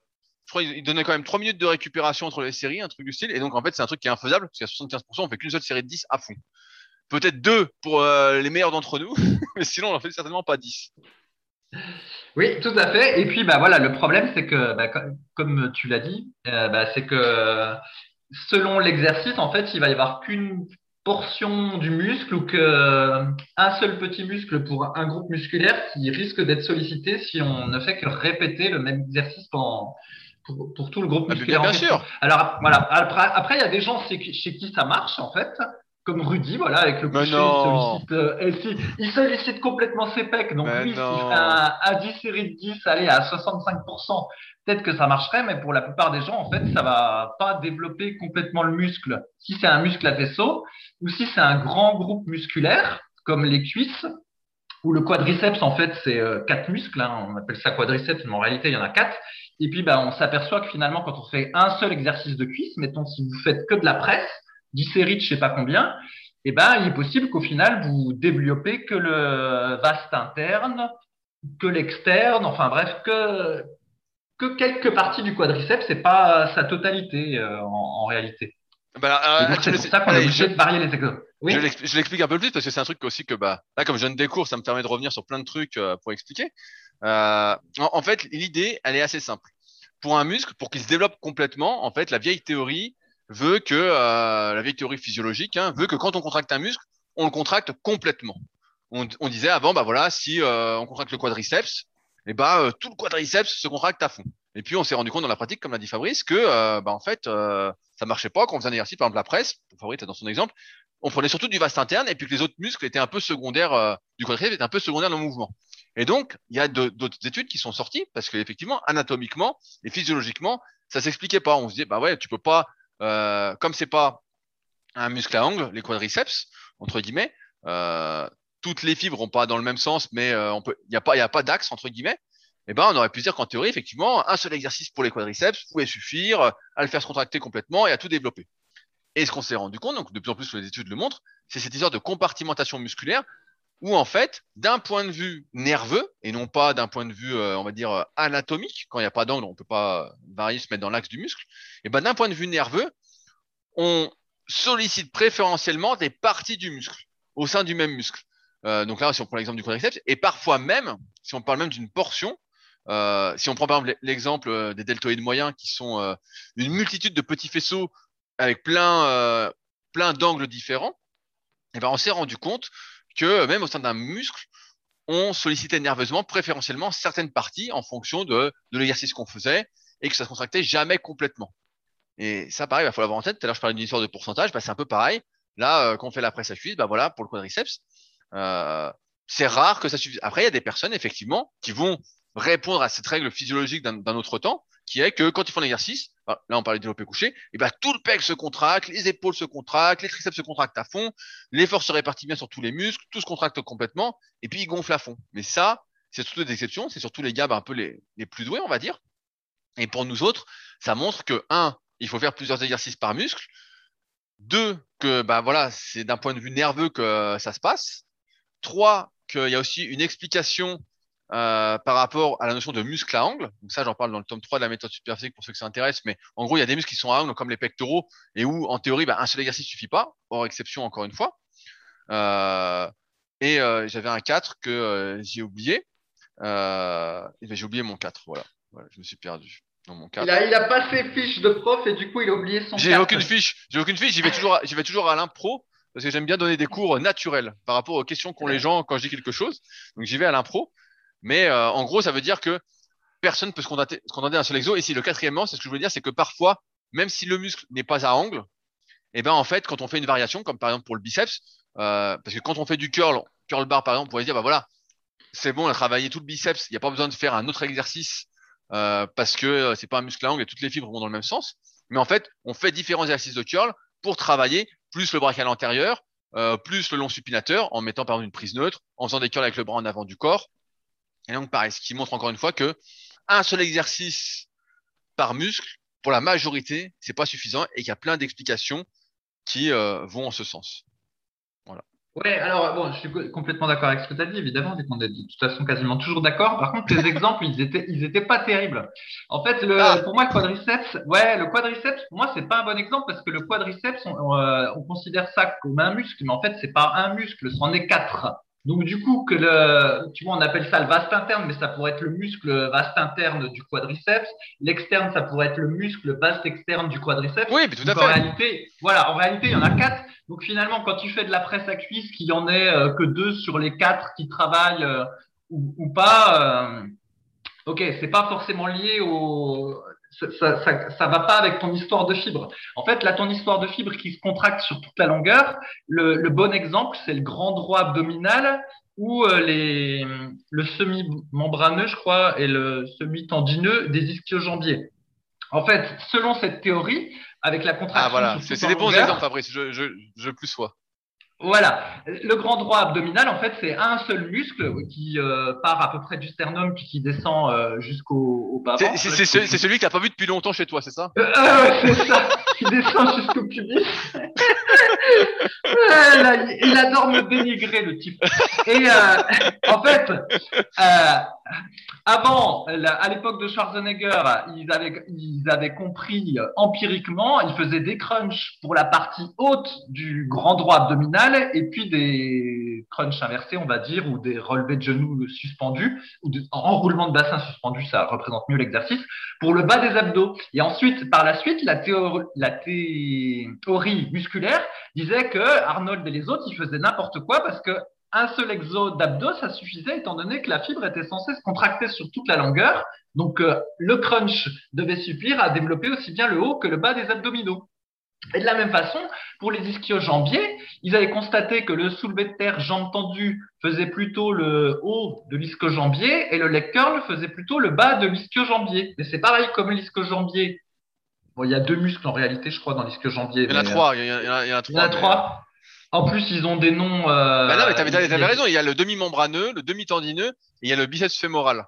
crois donnait quand même 3 minutes de récupération entre les séries, un truc du style. Et donc, en fait, c'est un truc qui est infaisable, parce qu'à 75%, on fait qu'une seule série de 10 à fond. Peut-être deux pour euh, les meilleurs d'entre nous, [LAUGHS] mais sinon, on en fait certainement pas 10. Oui, tout à fait. Et puis, bah voilà, le problème, c'est que, bah, comme tu l'as dit, euh, bah, c'est que selon l'exercice, en fait, il va y avoir qu'une portion du muscle ou que un seul petit muscle pour un groupe musculaire qui risque d'être sollicité si on ne fait que répéter le même exercice pendant pour, pour tout le groupe Ah, musculaire. bien en sûr. Alors voilà. Après, après, il y a des gens chez qui, chez qui ça marche en fait, comme Rudy, voilà, avec le coucher, il sollicite, euh, et si- il sollicite complètement ses pecs. Donc Mais lui, s'il fait un, un 10 série de 10, aller à 65%, peut-être que ça marcherait, mais pour la plupart des gens, en fait, ça va pas développer complètement le muscle. Si c'est un muscle à vaisseau, ou si c'est un grand groupe musculaire, comme les cuisses, ou le quadriceps, en fait, c'est euh, quatre muscles, hein, on appelle ça quadriceps, mais en réalité, il y en a quatre. Et puis, bah, on s'aperçoit que finalement, quand on fait un seul exercice de cuisse, mettons, si vous faites que de la presse, 10 séries de je sais pas combien, eh ben, il est possible qu'au final, vous développez que le vaste interne, que l'externe, enfin bref, que, que quelques parties du quadriceps, c'est pas sa totalité euh, en, en réalité. Bah, euh, c'est pour ça qu'on est obligé je- de varier les exos. Oui. Je l'expl- je l'explique un peu plus parce que c'est un truc aussi que bah là comme je donne des cours, ça me permet de revenir sur plein de trucs euh, pour expliquer. Euh, en, en fait, l'idée, elle est assez simple. Pour un muscle, pour qu'il se développe complètement, en fait, la vieille théorie veut que euh, la vieille théorie physiologique hein, veut que quand on contracte un muscle, on le contracte complètement. On, disait avant, bah voilà, si euh, on contracte le quadriceps, et bah euh, tout le quadriceps se contracte à fond. Et puis on s'est rendu compte dans la pratique, comme l'a dit Fabrice, que bah en fait ça marchait pas quand on faisait un exercice, par exemple la presse, Fabrice est dans son exemple, on prenait surtout du vaste interne et puis que les autres muscles étaient un peu secondaires euh, du quadriceps étaient un peu secondaires dans le mouvement. Et donc il y a d'autres études qui sont sorties parce que effectivement anatomiquement et physiologiquement ça s'expliquait pas. On se disait bah ouais tu peux pas euh, comme c'est pas un muscle à angle, les quadriceps entre guillemets, euh, toutes les fibres ont pas dans le même sens, mais euh, on peut il y a pas il y a pas d'axe entre guillemets. Eh ben, on aurait pu dire qu'en théorie, effectivement, un seul exercice pour les quadriceps pouvait suffire euh, à le faire se contracter complètement et à tout développer. Et ce qu'on s'est rendu compte, donc de plus en plus les études le montrent, c'est cette histoire de compartimentation musculaire où en fait, d'un point de vue nerveux et non pas d'un point de vue, euh, on va dire euh, anatomique, quand il n'y a pas d'angle, on peut pas varier se mettre dans l'axe du muscle. Et ben d'un point de vue nerveux, on sollicite préférentiellement des parties du muscle au sein du même muscle. Euh, donc là, si on prend l'exemple du quadriceps, et parfois même, si on parle même d'une portion, euh, si on prend par exemple l'exemple euh, des deltoïdes moyens, qui sont euh, une multitude de petits faisceaux avec plein, euh, plein d'angles différents, et ben on s'est rendu compte que même au sein d'un muscle, on sollicitait nerveusement, préférentiellement, certaines parties en fonction de, l'exercice qu'on faisait et que ça se contractait jamais complètement. Et ça, pareil, il va falloir avoir en tête. Tout à l'heure, je parlais d'une histoire de pourcentage, bah, c'est un peu pareil. Là, euh, quand on fait la presse à cuisse, bah voilà, pour le quadriceps, euh, c'est rare que ça suffise. Après, il y a des personnes, effectivement, qui vont répondre à cette règle physiologique d'un autre temps, qui est que quand ils font l'exercice, bah, là on parlait de développé couché, et ben tout le pec se contracte, les épaules se contractent, les triceps se contractent à fond, l'effort se répartit bien sur tous les muscles, tout se contracte complètement, et puis ils gonflent à fond. Mais ça, c'est surtout des exceptions, c'est surtout les gars bah, un peu les, les plus doués, on va dire. Et pour nous autres, ça montre que un, il faut faire plusieurs exercices par muscle. Deux, que bah voilà, c'est d'un point de vue nerveux que ça se passe. Trois, qu'il y a aussi une explication euh, par rapport à la notion de muscle à angle. Donc ça, j'en parle dans le tome 3 de la méthode superphysique pour ceux que ça intéresse. Mais en gros, il y a des muscles qui sont à angle, comme les pectoraux, et où, en théorie, bah, un seul exercice suffit pas, hors exception, encore une fois. Euh, et euh, j'avais un 4 que j'ai oublié. Ben, j'ai oublié mon 4, voilà. Voilà, je me suis perdu dans mon 4. Il a, il a pas ses fiches de prof et du coup, il a oublié son J'ai aucune fiche. J'ai aucune fiche. J'y vais toujours, j'y vais toujours à l'impro parce que j'aime bien donner des cours naturels par rapport aux questions qu'ont les gens quand je dis quelque chose. Donc j'y vais à l'impro. Mais euh, en gros, ça veut dire que personne peut se contenter, se contenter d'un seul exo. Et si le quatrièmement, c'est ce que je veux dire, c'est que parfois, même si le muscle n'est pas à angle, et ben en fait, quand on fait une variation, comme par exemple pour le biceps, euh, parce que quand on fait du curl, curl bar par exemple, on pourrait dire bah voilà, c'est bon, on a travaillé tout le biceps, il n'y a pas besoin de faire un autre exercice euh, parce que c'est pas un muscle à angle et toutes les fibres vont dans le même sens. Mais en fait, on fait différents exercices de curl pour travailler plus le brachial antérieur, plus le long supinateur, en mettant par exemple une prise neutre, en faisant des curls avec le bras en avant du corps. Et donc pareil, ce qui montre encore une fois que un seul exercice par muscle, pour la majorité, c'est pas suffisant et qu'il y a plein d'explications qui euh, vont en ce sens. Ouais, alors bon, je suis co- complètement d'accord avec ce que tu as dit, évidemment, vu qu'on est de toute façon quasiment toujours d'accord. Par contre, les [LAUGHS] exemples, ils étaient, ils étaient pas terribles. En fait, le, Ah. pour moi, le quadriceps, ouais, le quadriceps, pour moi, c'est pas un bon exemple parce que le quadriceps, on, euh, on considère ça comme un muscle, mais en fait, c'est pas un muscle, c'en est quatre. Donc du coup, que le, tu vois, on appelle ça le vaste interne, mais ça pourrait être le muscle vaste interne du quadriceps. L'externe, ça pourrait être le muscle vaste externe du quadriceps. Oui, mais tout à fait. En réalité, voilà, en réalité, il y en a quatre. Donc finalement, quand tu fais de la presse à cuisse, qu'il y en ait euh, que deux sur les quatre qui travaillent euh, ou, ou, pas, euh, ok, c'est pas forcément lié au, ça, ça, ça, va pas avec ton histoire de fibre. En fait, là, ton histoire de fibre qui se contracte sur toute la longueur, le, le bon exemple, c'est le grand droit abdominal ou euh, les, le semi-membraneux, je crois, et le semi-tendineux des ischio-jambiers. En fait, selon cette théorie, avec la contraction. Ah voilà, c'est des bons exemples, Fabrice, je, je, je plus sois. Voilà. Le grand droit abdominal, en fait, c'est un seul muscle qui euh, part à peu près du sternum puis qui descend euh, jusqu'au au bas. C'est celui qui n'a pas vu depuis longtemps chez toi, c'est ça? Euh, C'est ça. [LAUGHS] qui descend jusqu'au pubis. [LAUGHS] il adore me dénigrer, le type. Et en fait, avant, à l'époque de Schwarzenegger, ils avaient, ils avaient compris empiriquement, ils faisaient des crunchs pour la partie haute du grand droit abdominal et puis des crunchs inversés, on va dire, ou des relevés de genoux suspendus, ou des enroulements de bassin suspendu, ça représente mieux l'exercice, pour le bas des abdos. Et ensuite, par la suite, la théorie, la théorie musculaire disait que Arnold et les autres, ils faisaient n'importe quoi parce que un seul exo d'abdos, ça suffisait étant donné que la fibre était censée se contracter sur toute la longueur. Donc, euh, le crunch devait suffire à développer aussi bien le haut que le bas des abdominaux. Et de la même façon, pour les ischio-jambiers, ils avaient constaté que le soulevé de terre jambes tendues faisait plutôt le haut de l'ischio-jambier et le leg curl faisait plutôt le bas de l'ischio-jambier. Mais c'est pareil comme l'ischio-jambier. Bon, il y a deux muscles en réalité, je crois, dans l'ischio-jambier. Il y en a trois. Il y en a, il y en a trois. Il y en a trois. En plus, ils ont des noms. Euh, bah non, mais t'avais, avais raison. Il y a le demi-membraneux, le demi-tendineux, et il y a le biceps fémoral.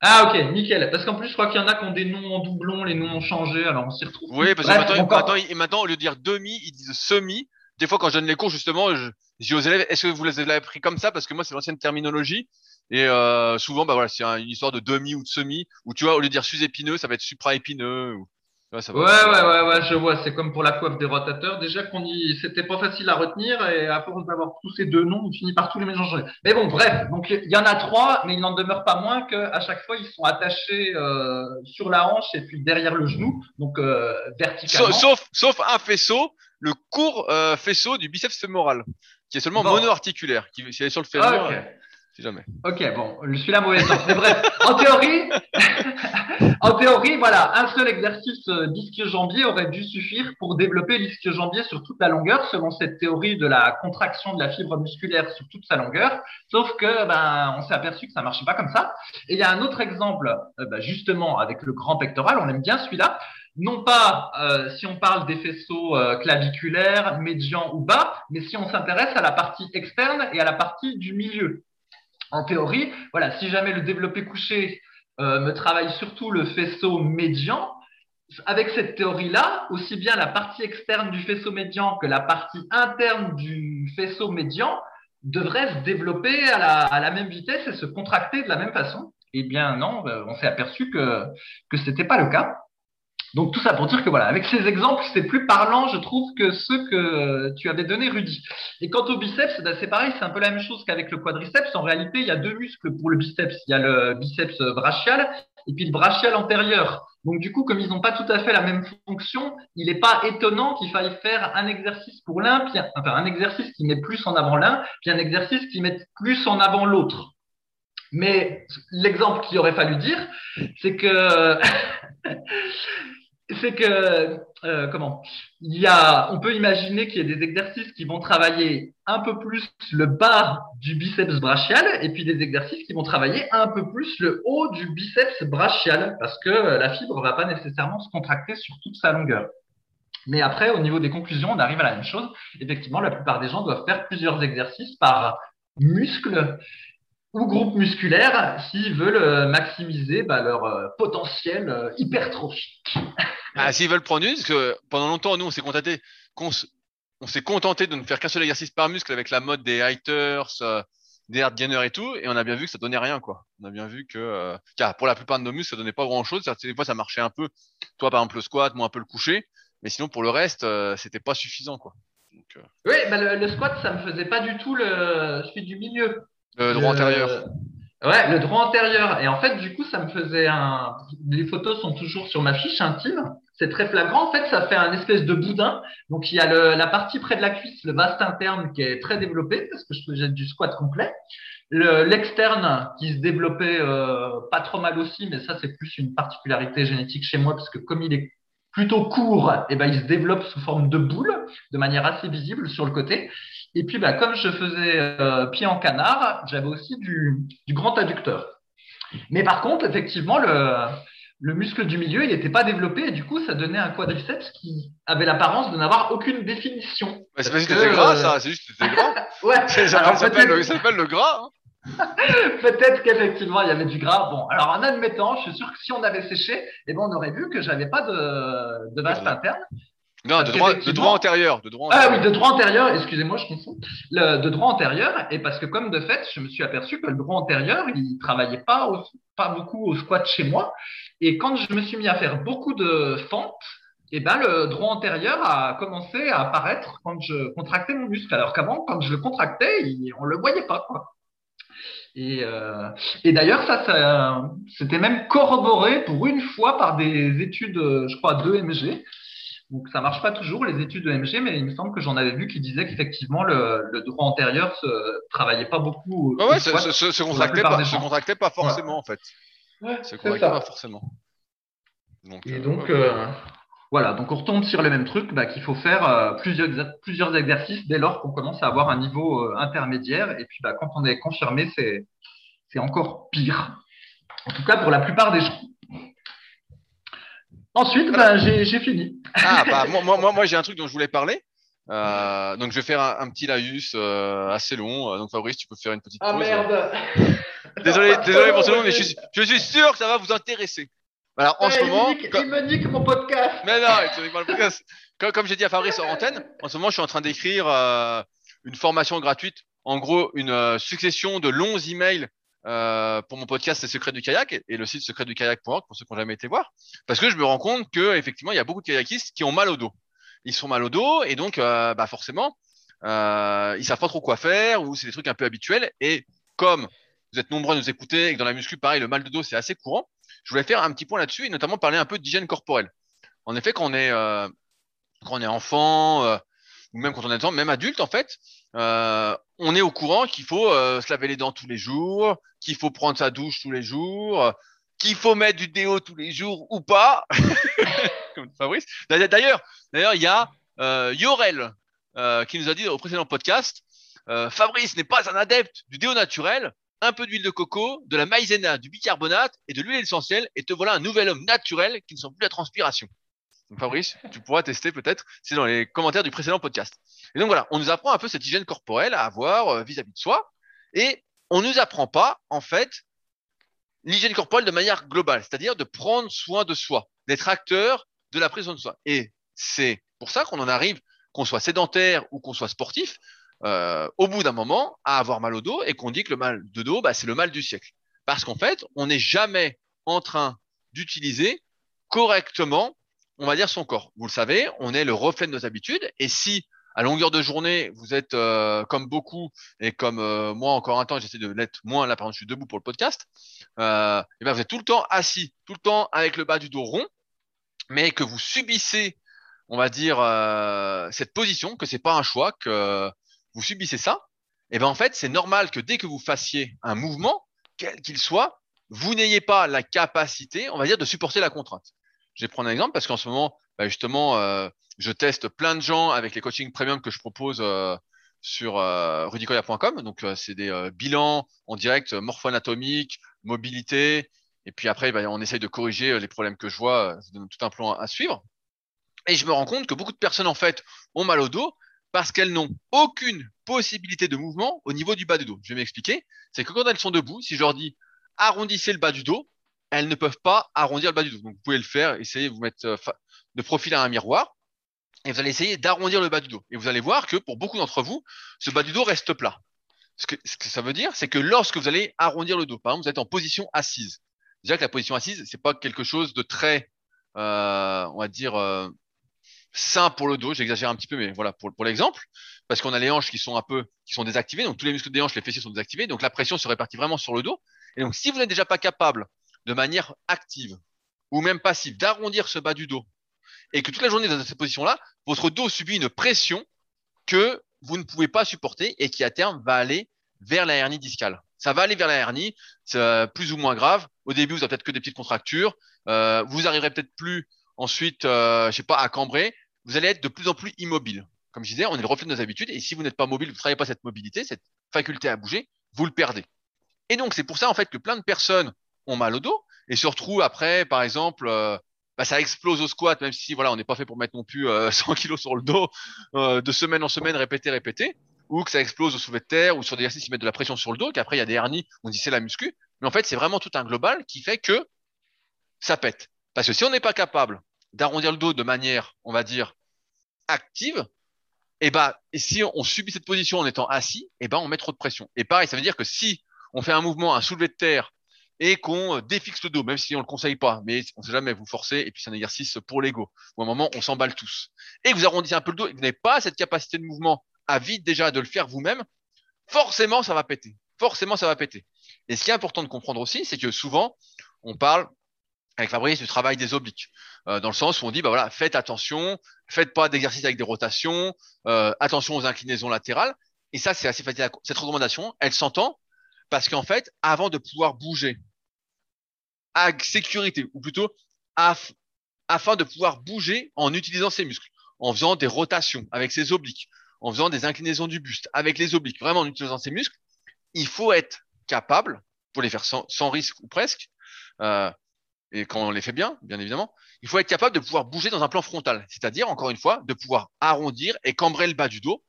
Ah ok, nickel. Parce qu'en plus, je crois qu'il y en a qui ont des noms en doublon, les noms ont changé, alors on s'y retrouve. Oui, parce que maintenant, maintenant, au lieu de dire demi, ils disent semi. Des fois, quand je donne les cours, justement, je, dis aux élèves, est-ce que vous les avez appris comme ça? Parce que moi, c'est l'ancienne terminologie. Et euh, souvent, bah voilà, c'est une histoire de demi ou de semi. Ou tu vois, au lieu de dire sus-épineux, ça va être supra-épineux. Ou... Ouais, ouais, ouais, ouais, je vois. C'est comme pour la coiffe des rotateurs. Déjà qu'on y, c'était pas facile à retenir et à force d'avoir tous ces deux noms, on finit par tous les mélanger. Mais bon, bref. Donc, il y en a trois, mais il n'en demeure pas moins qu'à chaque fois, ils sont attachés euh, sur la hanche et puis derrière le genou, donc euh, verticalement. Sauf, sauf, un faisceau, le court euh, faisceau du biceps fémoral, qui est seulement monoarticulaire, qui, est sur le fémur. Ah, jamais. Ok, bon, je suis la mauvaise Mais bref, en théorie, [LAUGHS] en théorie, voilà, un seul exercice euh, d'ischio-jambier aurait dû suffire pour développer l'ischio-jambier sur toute la longueur, selon cette théorie de la contraction de la fibre musculaire sur toute sa longueur. Sauf que, ben, on s'est aperçu que ça marchait pas comme ça. Et il y a un autre exemple, euh, ben, justement, avec le grand pectoral, on aime bien celui-là. Non pas euh, si on parle des faisceaux claviculaires, médians ou bas, mais si on s'intéresse à la partie externe et à la partie du milieu. En théorie, voilà, si jamais le développé couché euh, me travaille surtout le faisceau médian, avec cette théorie-là, aussi bien la partie externe du faisceau médian que la partie interne du faisceau médian devraient se développer à la, même vitesse et se contracter de la même façon. Eh bien non, euh, on s'est aperçu que que c'était pas le cas. Donc tout ça pour dire que voilà, avec ces exemples, c'est plus parlant, je trouve, que ceux que tu avais donnés, Rudy. Et quant au biceps, ben, c'est pareil, c'est un peu la même chose qu'avec le quadriceps. En réalité, il y a deux muscles pour le biceps. Il y a le biceps brachial et puis le brachial antérieur. Donc du coup, comme ils n'ont pas tout à fait la même fonction, il n'est pas étonnant qu'il faille faire un exercice pour l'un, puis enfin un exercice qui met plus en avant l'un, puis un exercice qui met plus en avant l'autre. Mais l'exemple qu'il aurait fallu dire, c'est que [LAUGHS] c'est que euh, comment il y a on peut imaginer qu'il y ait des exercices qui vont travailler un peu plus le bas du biceps brachial et puis des exercices qui vont travailler un peu plus le haut du biceps brachial parce que la fibre va pas nécessairement se contracter sur toute sa longueur. Mais après, au niveau des conclusions, on arrive à la même chose. Effectivement, la plupart des gens doivent faire plusieurs exercices par muscle ou groupe musculaire s'ils veulent euh, maximiser bah, leur euh, potentiel euh, hypertrophique. Ah, s'ils veulent prendre une, parce que pendant longtemps, nous, on s'est contenté, on s'est contenté de ne faire qu'un seul exercice par muscle avec la mode des highters, des hard gainers et tout, et on a bien vu que ça donnait rien, quoi. On a bien vu que, car pour la plupart de nos muscles, ça donnait pas grand chose. Des fois, ça marchait un peu. Toi, par exemple, le squat, moi, un peu le coucher. Mais sinon, pour le reste, c'était pas suffisant, quoi. Oui, bah, le, le squat, ça me faisait pas du tout le celui du milieu. Le droit antérieur. Ouais, le droit antérieur. Et en fait, du coup, ça me faisait un. Les photos sont toujours sur ma fiche intime. C'est très flagrant. En fait, ça fait un espèce de boudin. Donc, il y a le, la partie près de la cuisse, le vaste interne qui est très développé parce que je faisais du squat complet. Le- L'externe qui se développait euh, pas trop mal aussi, mais ça, c'est plus une particularité génétique chez moi parce que comme il est plutôt court, et ben, il se développe sous forme de boule de manière assez visible sur le côté. Et puis, bah, comme je faisais euh, pied en canard, j'avais aussi du, du grand adducteur. Mais par contre, effectivement, le, le muscle du milieu, il n'était pas développé et du coup, ça donnait un quadriceps qui avait l'apparence de n'avoir aucune définition. Mais c'est parce que que, t'étais gras, euh, ça. C'est juste que t'étais gras. [LAUGHS] Ouais, Ça s'appelle le, gras. hein. [LAUGHS] peut-être qu'effectivement, il y avait du gras. Bon, alors en admettant, je suis sûr que si on avait séché, eh ben, on aurait vu que j'avais pas de, de vaste interne. Non, de droit, de antérieur. De droit Ah oui, de droit antérieur, excusez-moi, je confonds. Le, de droit antérieur, et parce que comme de fait, je me suis aperçu que le droit antérieur, il travaillait pas, au- pas beaucoup au squat chez moi. Et quand je me suis mis à faire beaucoup de fentes, et ben le droit antérieur a commencé à apparaître quand je contractais mon muscle. Alors qu'avant, quand je le contractais, il- on le voyait pas, quoi. Et, euh, et d'ailleurs, ça, ça c'était même corroboré pour une fois par des études, je crois, d'EMG. Donc ça marche pas toujours les études d'EMG, mais il me semble que j'en avais vu qui disaient qu'effectivement le, le droit antérieur se travaillait pas beaucoup. au- Ouais, se, contractait pas, des se gens. contractait pas forcément, en fait. Ouais, Se c'est contractait pas forcément. Donc, Et euh, donc ouais. euh, voilà, donc on retombe sur le même truc, bah, qu'il faut faire euh, plusieurs exercices dès lors qu'on commence à avoir un niveau euh, intermédiaire. Et puis bah, quand on est confirmé, c'est c'est encore pire. En tout cas pour la plupart des gens. Ensuite, bah, j'ai fini. Ah, bah, [LAUGHS] moi, moi, moi, moi, j'ai un truc dont je voulais parler. Euh, donc, je vais faire un, un petit laïus euh, assez long. Euh, Donc, Fabrice, tu peux faire une petite Ah pause. merde. [LAUGHS] Désolé, désolé pour ce long, mais je suis, je suis sûr que ça va vous intéresser. Alors, en Ouais, ce il moment, nique- co- il me nique mon podcast. mais non, il te pas le podcast. Comme, comme j'ai dit à Fabrice en antenne, en ce moment, je suis en train d'écrire euh, une formation gratuite. En gros, une euh, succession de longs emails euh, pour mon podcast Les Secrets du kayak et, le site secretdukayak.org pour ceux qui n'ont jamais été voir. Parce que je me rends compte que effectivement, il y a beaucoup de kayakistes qui ont mal au dos. Ils sont mal au dos et donc, euh, bah forcément, euh, ils savent pas trop quoi faire ou c'est des trucs un peu habituels. Et comme vous êtes nombreux à nous écouter et que dans la muscu, pareil, le mal de dos c'est assez courant, je voulais faire un petit point là-dessus et notamment parler un peu d'hygiène corporelle. En effet, quand on est euh, quand on est enfant ou même quand on est même adulte en fait, euh, on est au courant qu'il faut euh, se laver les dents tous les jours, qu'il faut prendre sa douche tous les jours, qu'il faut mettre du déo tous les jours ou pas, [LAUGHS] comme Fabrice. D'ailleurs, d'ailleurs, il y a euh, Yorel qui nous a dit au précédent podcast, Fabrice n'est pas un adepte du déo naturel, un peu d'huile de coco, de la maïzena, du bicarbonate et de l'huile essentielle, et te voilà un nouvel homme naturel qui ne sent plus la transpiration. Fabrice, tu pourras tester peut-être, c'est dans les commentaires du précédent podcast. Et donc voilà, on nous apprend un peu cette hygiène corporelle à avoir euh, vis-à-vis de soi, et on nous apprend pas, en fait, l'hygiène corporelle de manière globale, c'est-à-dire de prendre soin de soi, d'être acteur de la prise de soi. Et c'est pour ça qu'on en arrive, qu'on soit sédentaire ou qu'on soit sportif, euh, au bout d'un moment, à avoir mal au dos et qu'on dit que le mal de dos, bah, c'est le mal du siècle. Parce qu'en fait, on n'est jamais en train d'utiliser correctement, on va dire, son corps. Vous le savez, on est le reflet de nos habitudes. Et si à longueur de journée, vous êtes euh, comme beaucoup et comme euh, moi encore un temps, j'essaie de l'être moins là, par exemple, je suis debout pour le podcast, euh, et ben vous êtes tout le temps assis, tout le temps avec le bas du dos rond, mais que vous subissez, on va dire, euh, cette position, que c'est pas un choix, que vous subissez ça, et ben en fait, c'est normal que dès que vous fassiez un mouvement, quel qu'il soit, vous n'ayez pas la capacité, on va dire, de supporter la contrainte. Je vais prendre un exemple parce qu'en ce moment, bah, justement, euh, je teste plein de gens avec les coachings premium que je propose euh, sur euh, rudicoya.com. Donc, euh, c'est des bilans en direct morpho-anatomique, mobilité. Et puis après, bah, on essaye de corriger les problèmes que je vois. Je tout un plan à suivre. Et je me rends compte que beaucoup de personnes, en fait, ont mal au dos parce qu'elles n'ont aucune possibilité de mouvement au niveau du bas du dos. Je vais m'expliquer. C'est que quand elles sont debout, si je leur dis arrondissez le bas du dos, elles ne peuvent pas arrondir le bas du dos. Donc, vous pouvez le faire. Essayez de vous mettre euh, de profil à un miroir et vous allez essayer d'arrondir le bas du dos. Et vous allez voir que pour beaucoup d'entre vous, ce bas du dos reste plat. Ce que, ça veut dire, c'est que lorsque vous allez arrondir le dos, par exemple, vous êtes en position assise. Déjà que la position assise, c'est pas quelque chose de très, euh, on va dire, euh, sain pour le dos. J'exagère un petit peu, mais voilà pour, pour l'exemple, parce qu'on a les hanches qui sont un peu qui sont désactivées. Donc tous les muscles des hanches, les fessiers sont désactivés. Donc la pression se répartit vraiment sur le dos. Et donc si vous n'êtes déjà pas capable de manière active ou même passive d'arrondir ce bas du dos et que toute la journée dans cette position-là, votre dos subit une pression que vous ne pouvez pas supporter et qui à terme va aller vers la hernie discale. Ça va aller vers la hernie, c'est plus ou moins grave. Au début, vous avez peut-être que des petites contractures. Euh, vous arriverez peut-être plus ensuite, euh, je sais pas, à cambrer. Vous allez être de plus en plus immobile. Comme je disais, on est le reflet de nos habitudes. Et si vous n'êtes pas mobile, vous ne travaillez pas cette mobilité, cette faculté à bouger, vous le perdez. Et donc, c'est pour ça en fait que plein de personnes ont mal au dos et se retrouvent après, par exemple, euh, bah, ça explose au squat, même si voilà, on n'est pas fait pour mettre non plus [LAUGHS] 100 kilos sur le dos de semaine en semaine, répéter, répéter ou que ça explose au soulevé de terre, ou sur des exercices qui mettent de la pression sur le dos, qu'après il y a des hernies, on dit c'est la muscu. Mais en fait, c'est vraiment tout un global qui fait que ça pète. Parce que si on n'est pas capable d'arrondir le dos de manière, on va dire, active, et eh bah, et si on subit cette position en étant assis, et eh ben, on met trop de pression. Et pareil, ça veut dire que si on fait un mouvement, un soulevé de terre, et qu'on défixe le dos, même si on le conseille pas, mais on sait jamais vous forcer, et puis c'est un exercice pour l'ego. Ou à un moment, on s'emballe tous. Et que vous arrondissez un peu le dos, et que vous n'avez pas cette capacité de mouvement à vite déjà de le faire vous-même, forcément ça va péter. Forcément ça va péter. Et ce qui est important de comprendre aussi, c'est que souvent on parle avec Fabrice du travail des obliques, euh, dans le sens où on dit bah voilà faites attention, faites pas d'exercice avec des rotations, euh, attention aux inclinaisons latérales. Et ça c'est assez facile. Cette recommandation, elle s'entend parce qu'en fait avant de pouvoir bouger à sécurité ou plutôt afin de pouvoir bouger en utilisant ses muscles, en faisant des rotations avec ses obliques, en faisant des inclinaisons du buste avec les obliques, vraiment en utilisant ces muscles, il faut être capable, pour les faire sans, risque ou presque, euh, et quand on les fait bien, bien évidemment, il faut être capable de pouvoir bouger dans un plan frontal, c'est-à-dire, encore une fois, de pouvoir arrondir et cambrer le bas du dos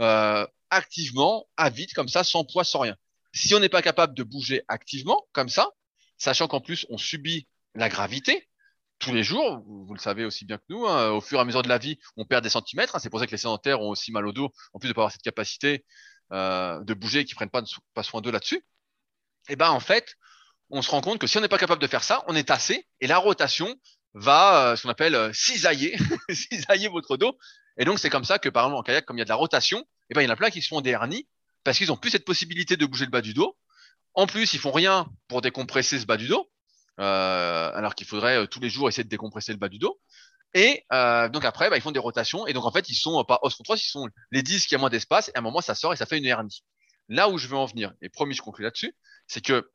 euh, activement, à vide, comme ça, sans poids, sans rien. Si on n'est pas capable de bouger activement, comme ça, sachant qu'en plus, on subit la gravité, tous les jours, vous, le savez aussi bien que nous, hein, au fur et à mesure de la vie, on perd des centimètres. Hein, c'est pour ça que les sédentaires ont aussi mal au dos, en plus de pas avoir cette capacité euh, de bouger et qui prennent pas, pas soin d'eux là-dessus. Et eh ben en fait, on se rend compte que si on n'est pas capable de faire ça, on est tassé et la rotation va, euh, ce qu'on appelle euh, cisailler, [LAUGHS] cisailler votre dos. Et donc c'est comme ça que par exemple en kayak, comme il y a de la rotation, et eh ben il y en a plein qui se font des hernies parce qu'ils ont plus cette possibilité de bouger le bas du dos. En plus, ils font rien pour décompresser ce bas du dos. Euh, alors qu'il faudrait euh, tous les jours essayer de décompresser le bas du dos. Et euh, donc après, bah, ils font des rotations. Et donc en fait, ils sont pas os contre os, ils sont les disques, il y a moins d'espace. Et à un moment, ça sort et ça fait une hernie. Là où je veux en venir, et promis, je conclue là-dessus, c'est que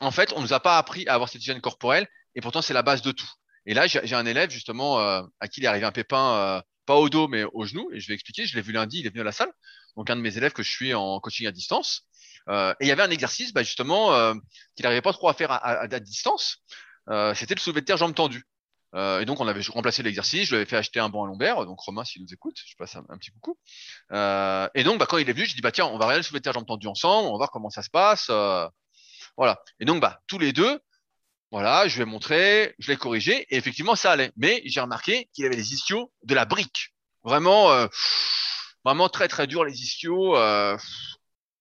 en fait, on nous a pas appris à avoir cette hygiène corporelle. Et pourtant, c'est la base de tout. Et là, j'ai un élève justement à qui il est arrivé un pépin, pas au dos, mais au genou. Et je vais expliquer. Je l'ai vu lundi, il est venu à la salle. Donc un de mes élèves que je suis en coaching à distance. Euh, et il y avait un exercice, bah, justement, euh, qu'il n'arrivait pas trop à faire à, à, distance. Euh, c'était le soulevé de terre jambes tendues. et donc, on avait remplacé l'exercice. Je lui avais fait acheter un banc à lombaire. Donc, Romain, s'il nous écoute, je passe un, petit coucou. et donc, bah, quand il est venu, je dis, bah, tiens, on va regarder le soulevé de terre jambes tendues ensemble. On va voir comment ça se passe. voilà. Et donc, bah, tous les deux, voilà, je lui ai montré, je l'ai corrigé. Et effectivement, ça allait. Mais j'ai remarqué qu'il avait les ischios de la brique. Vraiment, vraiment très, très dur, les ischios.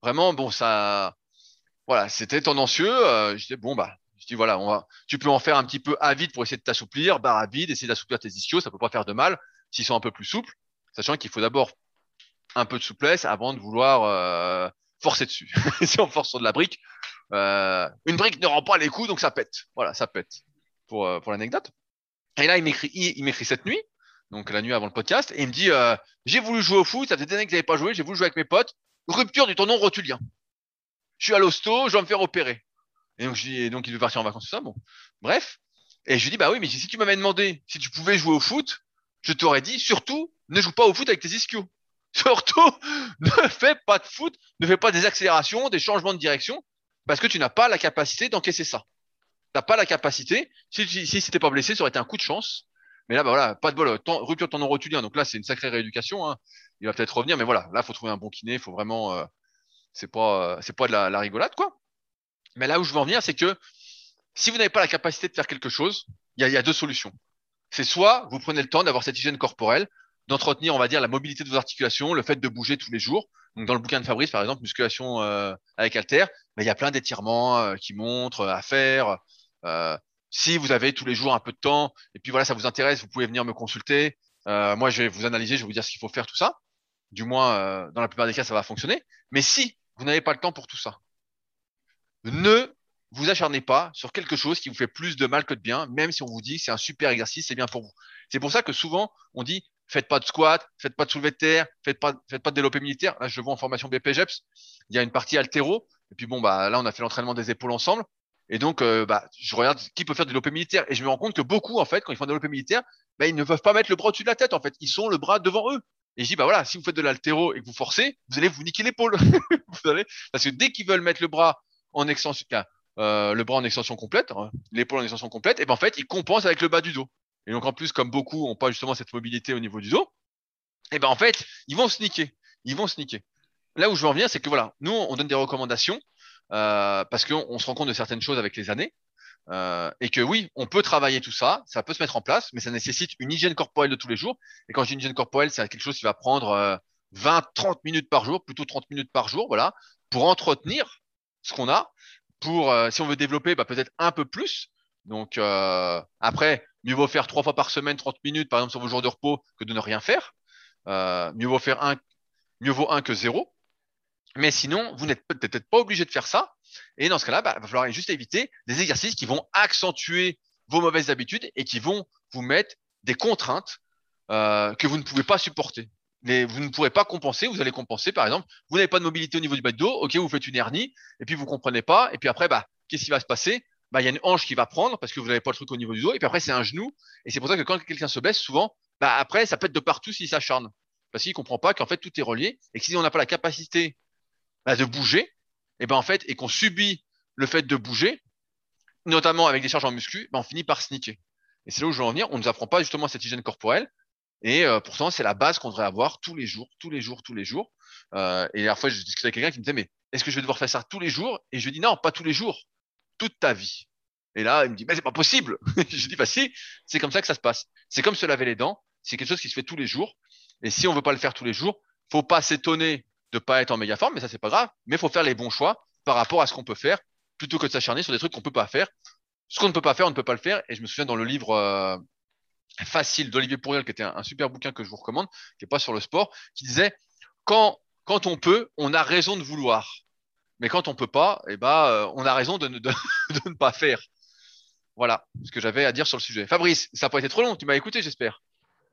Vraiment, bon, ça, voilà, c'était tendancieux. Euh, je dis bon bah, je dis voilà, on va, tu peux en faire un petit peu à vide pour essayer de t'assouplir, barre à vide, essayer d'assouplir tes ischios, ça peut pas faire de mal s'ils sont un peu plus souples, sachant qu'il faut d'abord un peu de souplesse avant de vouloir euh, forcer dessus. [LAUGHS] si on force sur de la brique, euh, une brique ne rend pas les coups, donc ça pète. Voilà, ça pète. Pour, l'anecdote. Et là, il m'écrit, il, m'écrit cette nuit, donc la nuit avant le podcast, et il me dit j'ai voulu jouer au foot, ça fait des années que j'avais pas joué, j'ai voulu jouer avec mes potes rupture du tendon rotulien. Je suis à l'hosto, je vais me faire opérer. Et donc, donc il veut partir en vacances, tout ça. Bon, bref. Et je lui dis, bah oui, mais si tu m'avais demandé si tu pouvais jouer au foot, je t'aurais dit, surtout, ne joue pas au foot avec tes ischios. [LAUGHS] Surtout, ne fais pas de foot, ne fais pas des accélérations, des changements de direction, parce que tu n'as pas la capacité d'encaisser ça. Tu n'as pas la capacité. Si, si, si t'es pas blessé, ça aurait été un coup de chance. Mais là, bah voilà, pas de bol. rupture de tendon rotulien. Donc là, c'est une sacrée rééducation. Hein il va peut-être revenir, mais voilà, là, faut trouver un bon kiné, faut vraiment, euh, c'est pas, euh, c'est pas de la, rigolade, quoi. Mais là où je veux en venir, c'est que si vous n'avez pas la capacité de faire quelque chose, il y a, deux solutions. C'est soit vous prenez le temps d'avoir cette hygiène corporelle, d'entretenir, on va dire, la mobilité de vos articulations, le fait de bouger tous les jours. Donc, dans le bouquin de Fabrice, par exemple, musculation euh, avec halter, mais il y a plein d'étirements qui montrent à faire. Si vous avez tous les jours un peu de temps, et puis voilà, ça vous intéresse, vous pouvez venir me consulter. Euh, moi, je vais vous analyser, je vais vous dire ce qu'il faut faire, tout ça. Du moins, euh, dans la plupart des cas, ça va fonctionner. Mais si vous n'avez pas le temps pour tout ça, ne vous acharnez pas sur quelque chose qui vous fait plus de mal que de bien, même si on vous dit que c'est un super exercice, c'est bien pour vous. C'est pour ça que souvent, on dit faites pas de squat, faites pas de soulevé de terre, faites pas, faites pas de développé militaire. Là, je le vois en formation BPGEPS. Il y a une partie altéro. Et puis bon, bah là, on a fait l'entraînement des épaules ensemble. Et donc, euh, bah, je regarde qui peut faire du développé militaire. Et je me rends compte que beaucoup, en fait, quand ils font du développé militaire, bah, ils ne peuvent pas mettre le bras au-dessus de la tête, en fait. Ils sont le bras devant eux. Et je dis, bah voilà, si vous faites de l'altéro et que vous forcez, vous allez vous niquer l'épaule. [LAUGHS] vous allez, parce que dès qu'ils veulent mettre le bras en extension, euh, le bras en extension complète, hein, l'épaule en extension complète, et ben en fait, ils compensent avec le bas du dos. Et donc, en plus, comme beaucoup n'ont pas justement cette mobilité au niveau du dos, et ben en fait, ils vont se niquer. Ils vont se niquer. Là où je veux en venir, c'est que voilà, nous, on donne des recommandations parce qu'on se rend compte de certaines choses avec les années. Euh, et que oui, on peut travailler tout ça, ça peut se mettre en place, mais ça nécessite une hygiène corporelle de tous les jours. Et quand je dis une hygiène corporelle, c'est quelque chose qui va prendre euh, 20, 30 minutes par jour, plutôt 30 minutes par jour, voilà, pour entretenir ce qu'on a. Pour, euh, si on veut développer, bah, peut-être un peu plus. Donc euh, après, mieux vaut faire trois fois par semaine 30 minutes, par exemple sur vos jours de repos, que de ne rien faire. Euh, mieux vaut faire un, mieux vaut un que zéro. Mais sinon, vous n'êtes peut-être pas obligé de faire ça. Et dans ce cas-là, bah, il va falloir juste éviter des exercices qui vont accentuer vos mauvaises habitudes et qui vont vous mettre des contraintes euh, que vous ne pouvez pas supporter. Mais vous ne pourrez pas compenser. Vous allez compenser, par exemple, vous n'avez pas de mobilité au niveau du bas de dos. Ok, vous faites une hernie et puis vous comprenez pas. Et puis après, bah, qu'est-ce qui va se passer? Bah, il y a une hanche qui va prendre parce que vous n'avez pas le truc au niveau du dos. Et puis après, c'est un genou. Et c'est pour ça que quand quelqu'un se blesse, souvent, bah après, ça pète de partout s'il s'acharne parce qu'il comprend pas qu'en fait tout est relié et que si on n'a pas la capacité bah, de bouger, et ben en fait, et qu'on subit le fait de bouger, notamment avec des charges en muscu, ben on finit par sneaker. Et c'est là où je veux en venir. On ne nous apprend pas justement cette hygiène corporelle. Et euh, pourtant, c'est la base qu'on devrait avoir tous les jours, tous les jours, tous les jours. Euh, et la fois, je discutais avec quelqu'un qui me disait, mais est-ce que je vais devoir faire ça tous les jours? Et je lui dis, non, pas tous les jours, toute ta vie. Et là, il me dit, mais c'est pas possible. [LAUGHS] je dis, bah si, c'est comme ça que ça se passe. C'est comme se laver les dents. C'est quelque chose qui se fait tous les jours. Et si on veut pas le faire tous les jours, faut pas s'étonner de pas être en méga forme, mais ça c'est pas grave. Mais faut faire les bons choix par rapport à ce qu'on peut faire, plutôt que de s'acharner sur des trucs qu'on peut pas faire. Ce qu'on ne peut pas faire, on ne peut pas le faire. Et je me souviens dans le livre euh, facile d'Olivier Pourriel, qui était un, super bouquin que je vous recommande, qui est pas sur le sport, qui disait quand on peut, on a raison de vouloir. Mais quand on peut pas, eh ben, euh, on a raison de ne, [LAUGHS] ne pas faire. Voilà ce que j'avais à dire sur le sujet. Fabrice, ça n'a pas été trop long, tu m'as écouté, j'espère.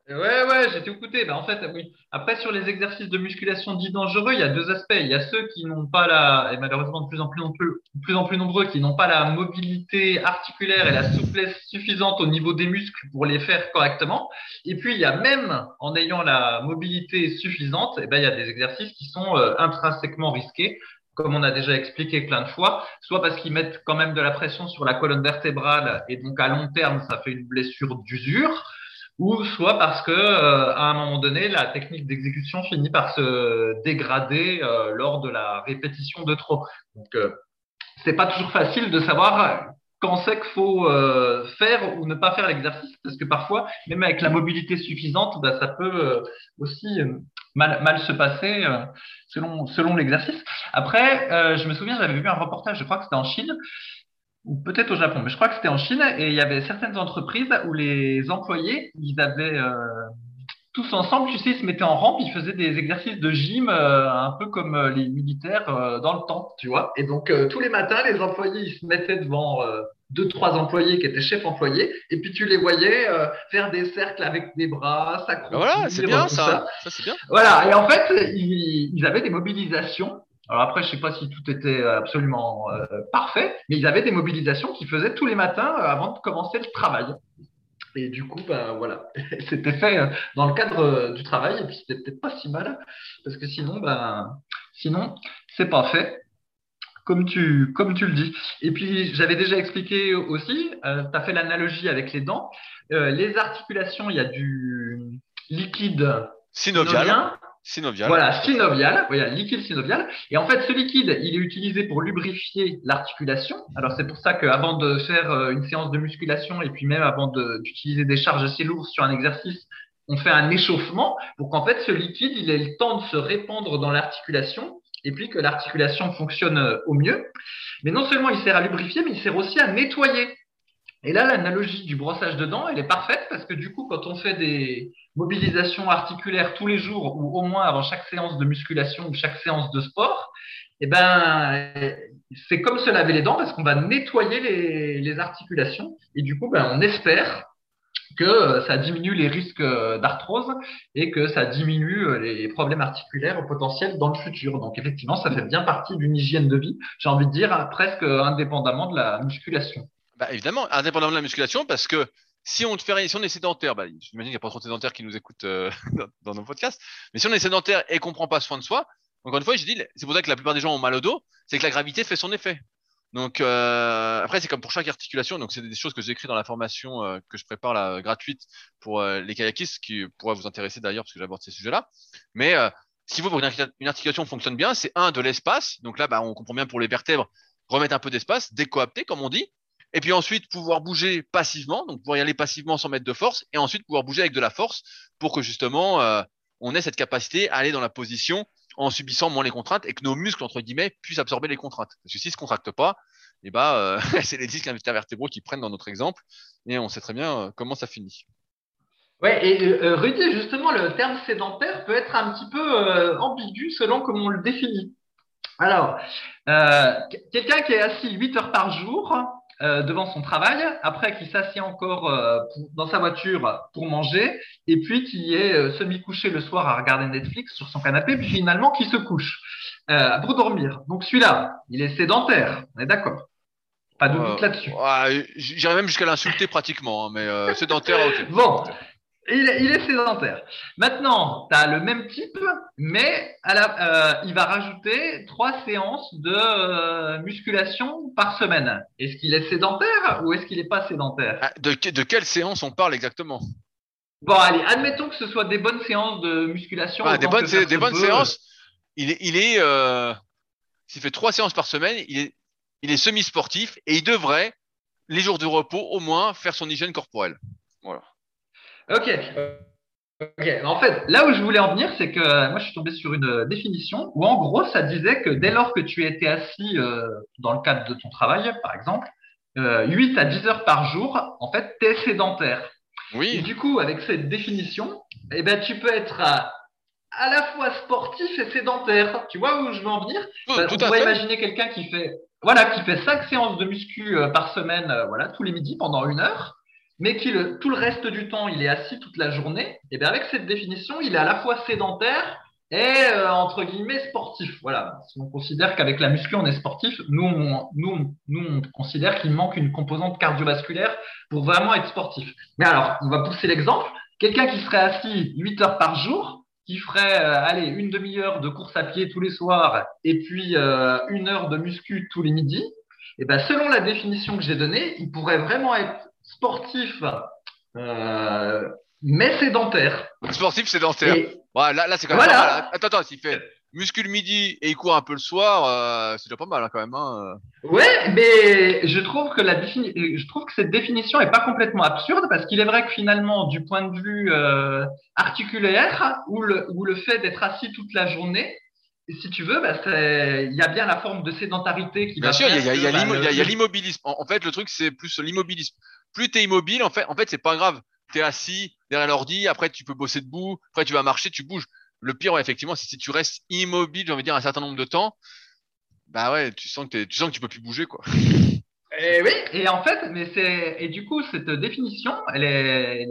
Ouais, ouais, j'ai tout écouté. Bah, en fait, oui. Après, sur les exercices de musculation dits dangereux, il y a deux aspects. Il y a ceux qui n'ont pas la, et malheureusement de plus en plus, de plus en plus nombreux, qui n'ont pas la mobilité articulaire et la souplesse suffisante au niveau des muscles pour les faire correctement. Et puis, il y a même en ayant la mobilité suffisante, et ben, il y a des exercices qui sont euh, intrinsèquement risqués comme on a déjà expliqué plein de fois, soit parce qu'ils mettent quand même de la pression sur la colonne vertébrale et donc à long terme, ça fait une blessure d'usure, ou soit parce que euh, à un moment donné, la technique d'exécution finit par se dégrader euh, lors de la répétition de trop. Donc, euh, c'est pas toujours facile de savoir quand c'est qu'il faut euh, faire ou ne pas faire l'exercice, parce que parfois, même avec la mobilité suffisante, bah, ça peut euh, aussi euh, mal, mal, se passer selon, selon l'exercice. Après, je me souviens, j'avais vu un reportage, je crois que c'était en Chine, ou peut-être au Japon, mais je crois que c'était en Chine, et il y avait certaines entreprises où les employés, ils avaient tous ensemble, tu sais, ils se mettaient en rampe, ils faisaient des exercices de gym euh, un peu comme euh, les militaires euh, dans le temps, tu vois. Et donc tous les matins, les employés, ils se mettaient devant deux, trois employés qui étaient chefs employés, et puis tu les voyais faire des cercles avec des bras, s'accroupir. Voilà, c'est bien ça. Ça, ça c'est bien. Voilà, et en fait, ils, ils, avaient des mobilisations. Alors après, je sais pas si tout était absolument parfait, mais ils avaient des mobilisations qu'ils faisaient tous les matins avant de commencer le travail. Et du coup, ben voilà, [LAUGHS] c'était fait euh, dans le cadre euh, du travail, et puis c'était peut-être pas si mal, parce que sinon, ben, sinon, c'est pas fait, comme tu, comme tu le dis. Et puis, j'avais déjà expliqué aussi, euh, tu as fait l'analogie avec les dents. Euh, les articulations, il y a du liquide synovial. Synovial. Voilà, synovial, voilà, liquide synovial. Et en fait, ce liquide, il est utilisé pour lubrifier l'articulation. Alors, c'est pour ça qu'avant de faire euh, une séance de musculation et puis même avant d'utiliser des charges assez lourdes sur un exercice, on fait un échauffement pour qu'en fait, ce liquide, il ait le temps de se répandre dans l'articulation et puis que l'articulation fonctionne euh, au mieux. Mais non seulement il sert à lubrifier, mais il sert aussi à nettoyer Et là, l'analogie du brossage de dents, elle est parfaite parce que du coup, quand on fait des mobilisations articulaires tous les jours ou au moins avant chaque séance de musculation ou chaque séance de sport, eh ben, c'est comme se laver les dents parce qu'on va nettoyer les, articulations et du coup, ben, on espère que ça diminue les risques d'arthrose et que ça diminue les problèmes articulaires potentiels dans le futur. Donc effectivement, ça fait bien partie d'une hygiène de vie, j'ai envie de dire presque indépendamment de la musculation. Bah, évidemment, indépendamment de la musculation, parce que si on te fait si on est sédentaire, bah, j'imagine qu'il n'y a pas trop de sédentaires qui nous écoutent euh, [LAUGHS] dans, nos podcasts, mais si on est sédentaire et qu'on prend pas soin de soi, encore une fois, j'ai dit, c'est pour ça que la plupart des gens ont mal au dos, c'est que la gravité fait son effet. Donc euh, après, c'est comme pour chaque articulation. Donc c'est des choses que j'ai écrites dans la formation euh, que je prépare gratuite pour les kayakistes, qui pourrait vous intéresser d'ailleurs parce que j'aborde ces sujets-là. Mais ce qu'il faut pour une articulation fonctionne bien, c'est un de l'espace. Donc là, bah, on comprend bien pour les vertèbres, remettre un peu d'espace, décoapter comme on dit. Et puis ensuite, pouvoir bouger passivement, donc pouvoir y aller passivement sans mettre de force, et ensuite pouvoir bouger avec de la force pour que justement euh, on ait cette capacité à aller dans la position en subissant moins les contraintes et que nos muscles entre guillemets puissent absorber les contraintes. Parce que s'ils se contractent pas, et eh ben, euh, [LAUGHS] c'est les disques intervertébraux qui prennent dans notre exemple, et on sait très bien euh, comment ça finit. Ouais, et Rudy, justement, le terme sédentaire peut être un petit peu ambigu selon comment on le définit. Alors, quelqu'un qui est assis 8 heures par jour, euh, devant son travail, après qu'il s'assied encore euh, dans sa voiture pour manger, et puis qui est euh, semi-couché le soir à regarder Netflix sur son canapé, puis finalement qui se couche pour dormir. Donc celui-là, il est sédentaire, on est d'accord Pas de doute là-dessus. J'irais même jusqu'à l'insulter pratiquement, hein, mais sédentaire, ok. Bon, il est, sédentaire. Maintenant, tu as le même type, mais euh, il va rajouter trois séances de euh, musculation par semaine. Est-ce qu'il est sédentaire ou est-ce qu'il n'est pas sédentaire? Ah, de, de quelle séance on parle exactement? Bon, allez, admettons que ce soit des bonnes séances de musculation. Ah, des bonnes, des bonnes séances. Il est, il est euh, s'il fait trois séances par semaine, il est, il est semi-sportif et il devrait, les jours de repos, au moins faire son hygiène corporelle. Voilà. Ok. Ok. En fait, là où je voulais en venir, c'est que euh, moi, je suis tombé sur une euh, définition où, en gros, ça disait que dès lors que tu étais assis euh, dans le cadre de ton travail, par exemple, 8 à 10 heures par jour, en fait, tu es sédentaire. Oui. Et du coup, avec cette définition, eh ben, tu peux être à, à la fois sportif et sédentaire. Tu vois où je veux en venir? On pourrait imaginer quelqu'un qui fait, voilà, qui fait 5 séances de muscu par semaine, voilà, tous les midis pendant une heure mais qui tout le reste du temps, il est assis toute la journée, et bien avec cette définition, il est à la fois sédentaire et euh, entre guillemets sportif. Voilà, si on considère qu'avec la muscu, on est sportif, nous, on, nous, nous, on considère qu'il manque une composante cardiovasculaire pour vraiment être sportif. Mais alors, on va pousser l'exemple. Quelqu'un qui serait assis 8 heures par jour, qui ferait euh, allez, une demi-heure de course à pied tous les soirs et puis euh, une heure de muscu tous les midis, et ben selon la définition que j'ai donnée, il pourrait vraiment être sportif, euh, mais sédentaire. Sportif sédentaire. là, là c'est quand même pas mal. Attends, attends, s'il fait muscle midi et il court un peu le soir, euh, c'est déjà pas mal hein, quand même. Hein. Ouais, mais je trouve que la je trouve que cette définition est pas complètement absurde parce qu'il est vrai que finalement, du point de vue euh, articulaire, ou le, ou le fait d'être assis toute la journée, si tu veux, bah, il y a bien la forme de sédentarité qui bien sûr, il y a, l'immobilisme. En, fait, le truc, c'est plus l'immobilisme. Plus tu es immobile, en fait, en fait c'est pas grave. Tu es assis derrière l'ordi, après tu peux bosser debout, après tu vas marcher, tu bouges. Le pire, effectivement, c'est si tu restes immobile, j'ai envie de dire, un certain nombre de temps, bah ouais, tu sens que, tu sens que tu peux plus bouger, quoi. Et eh oui, et en fait, mais c'est et du coup cette définition, elle est,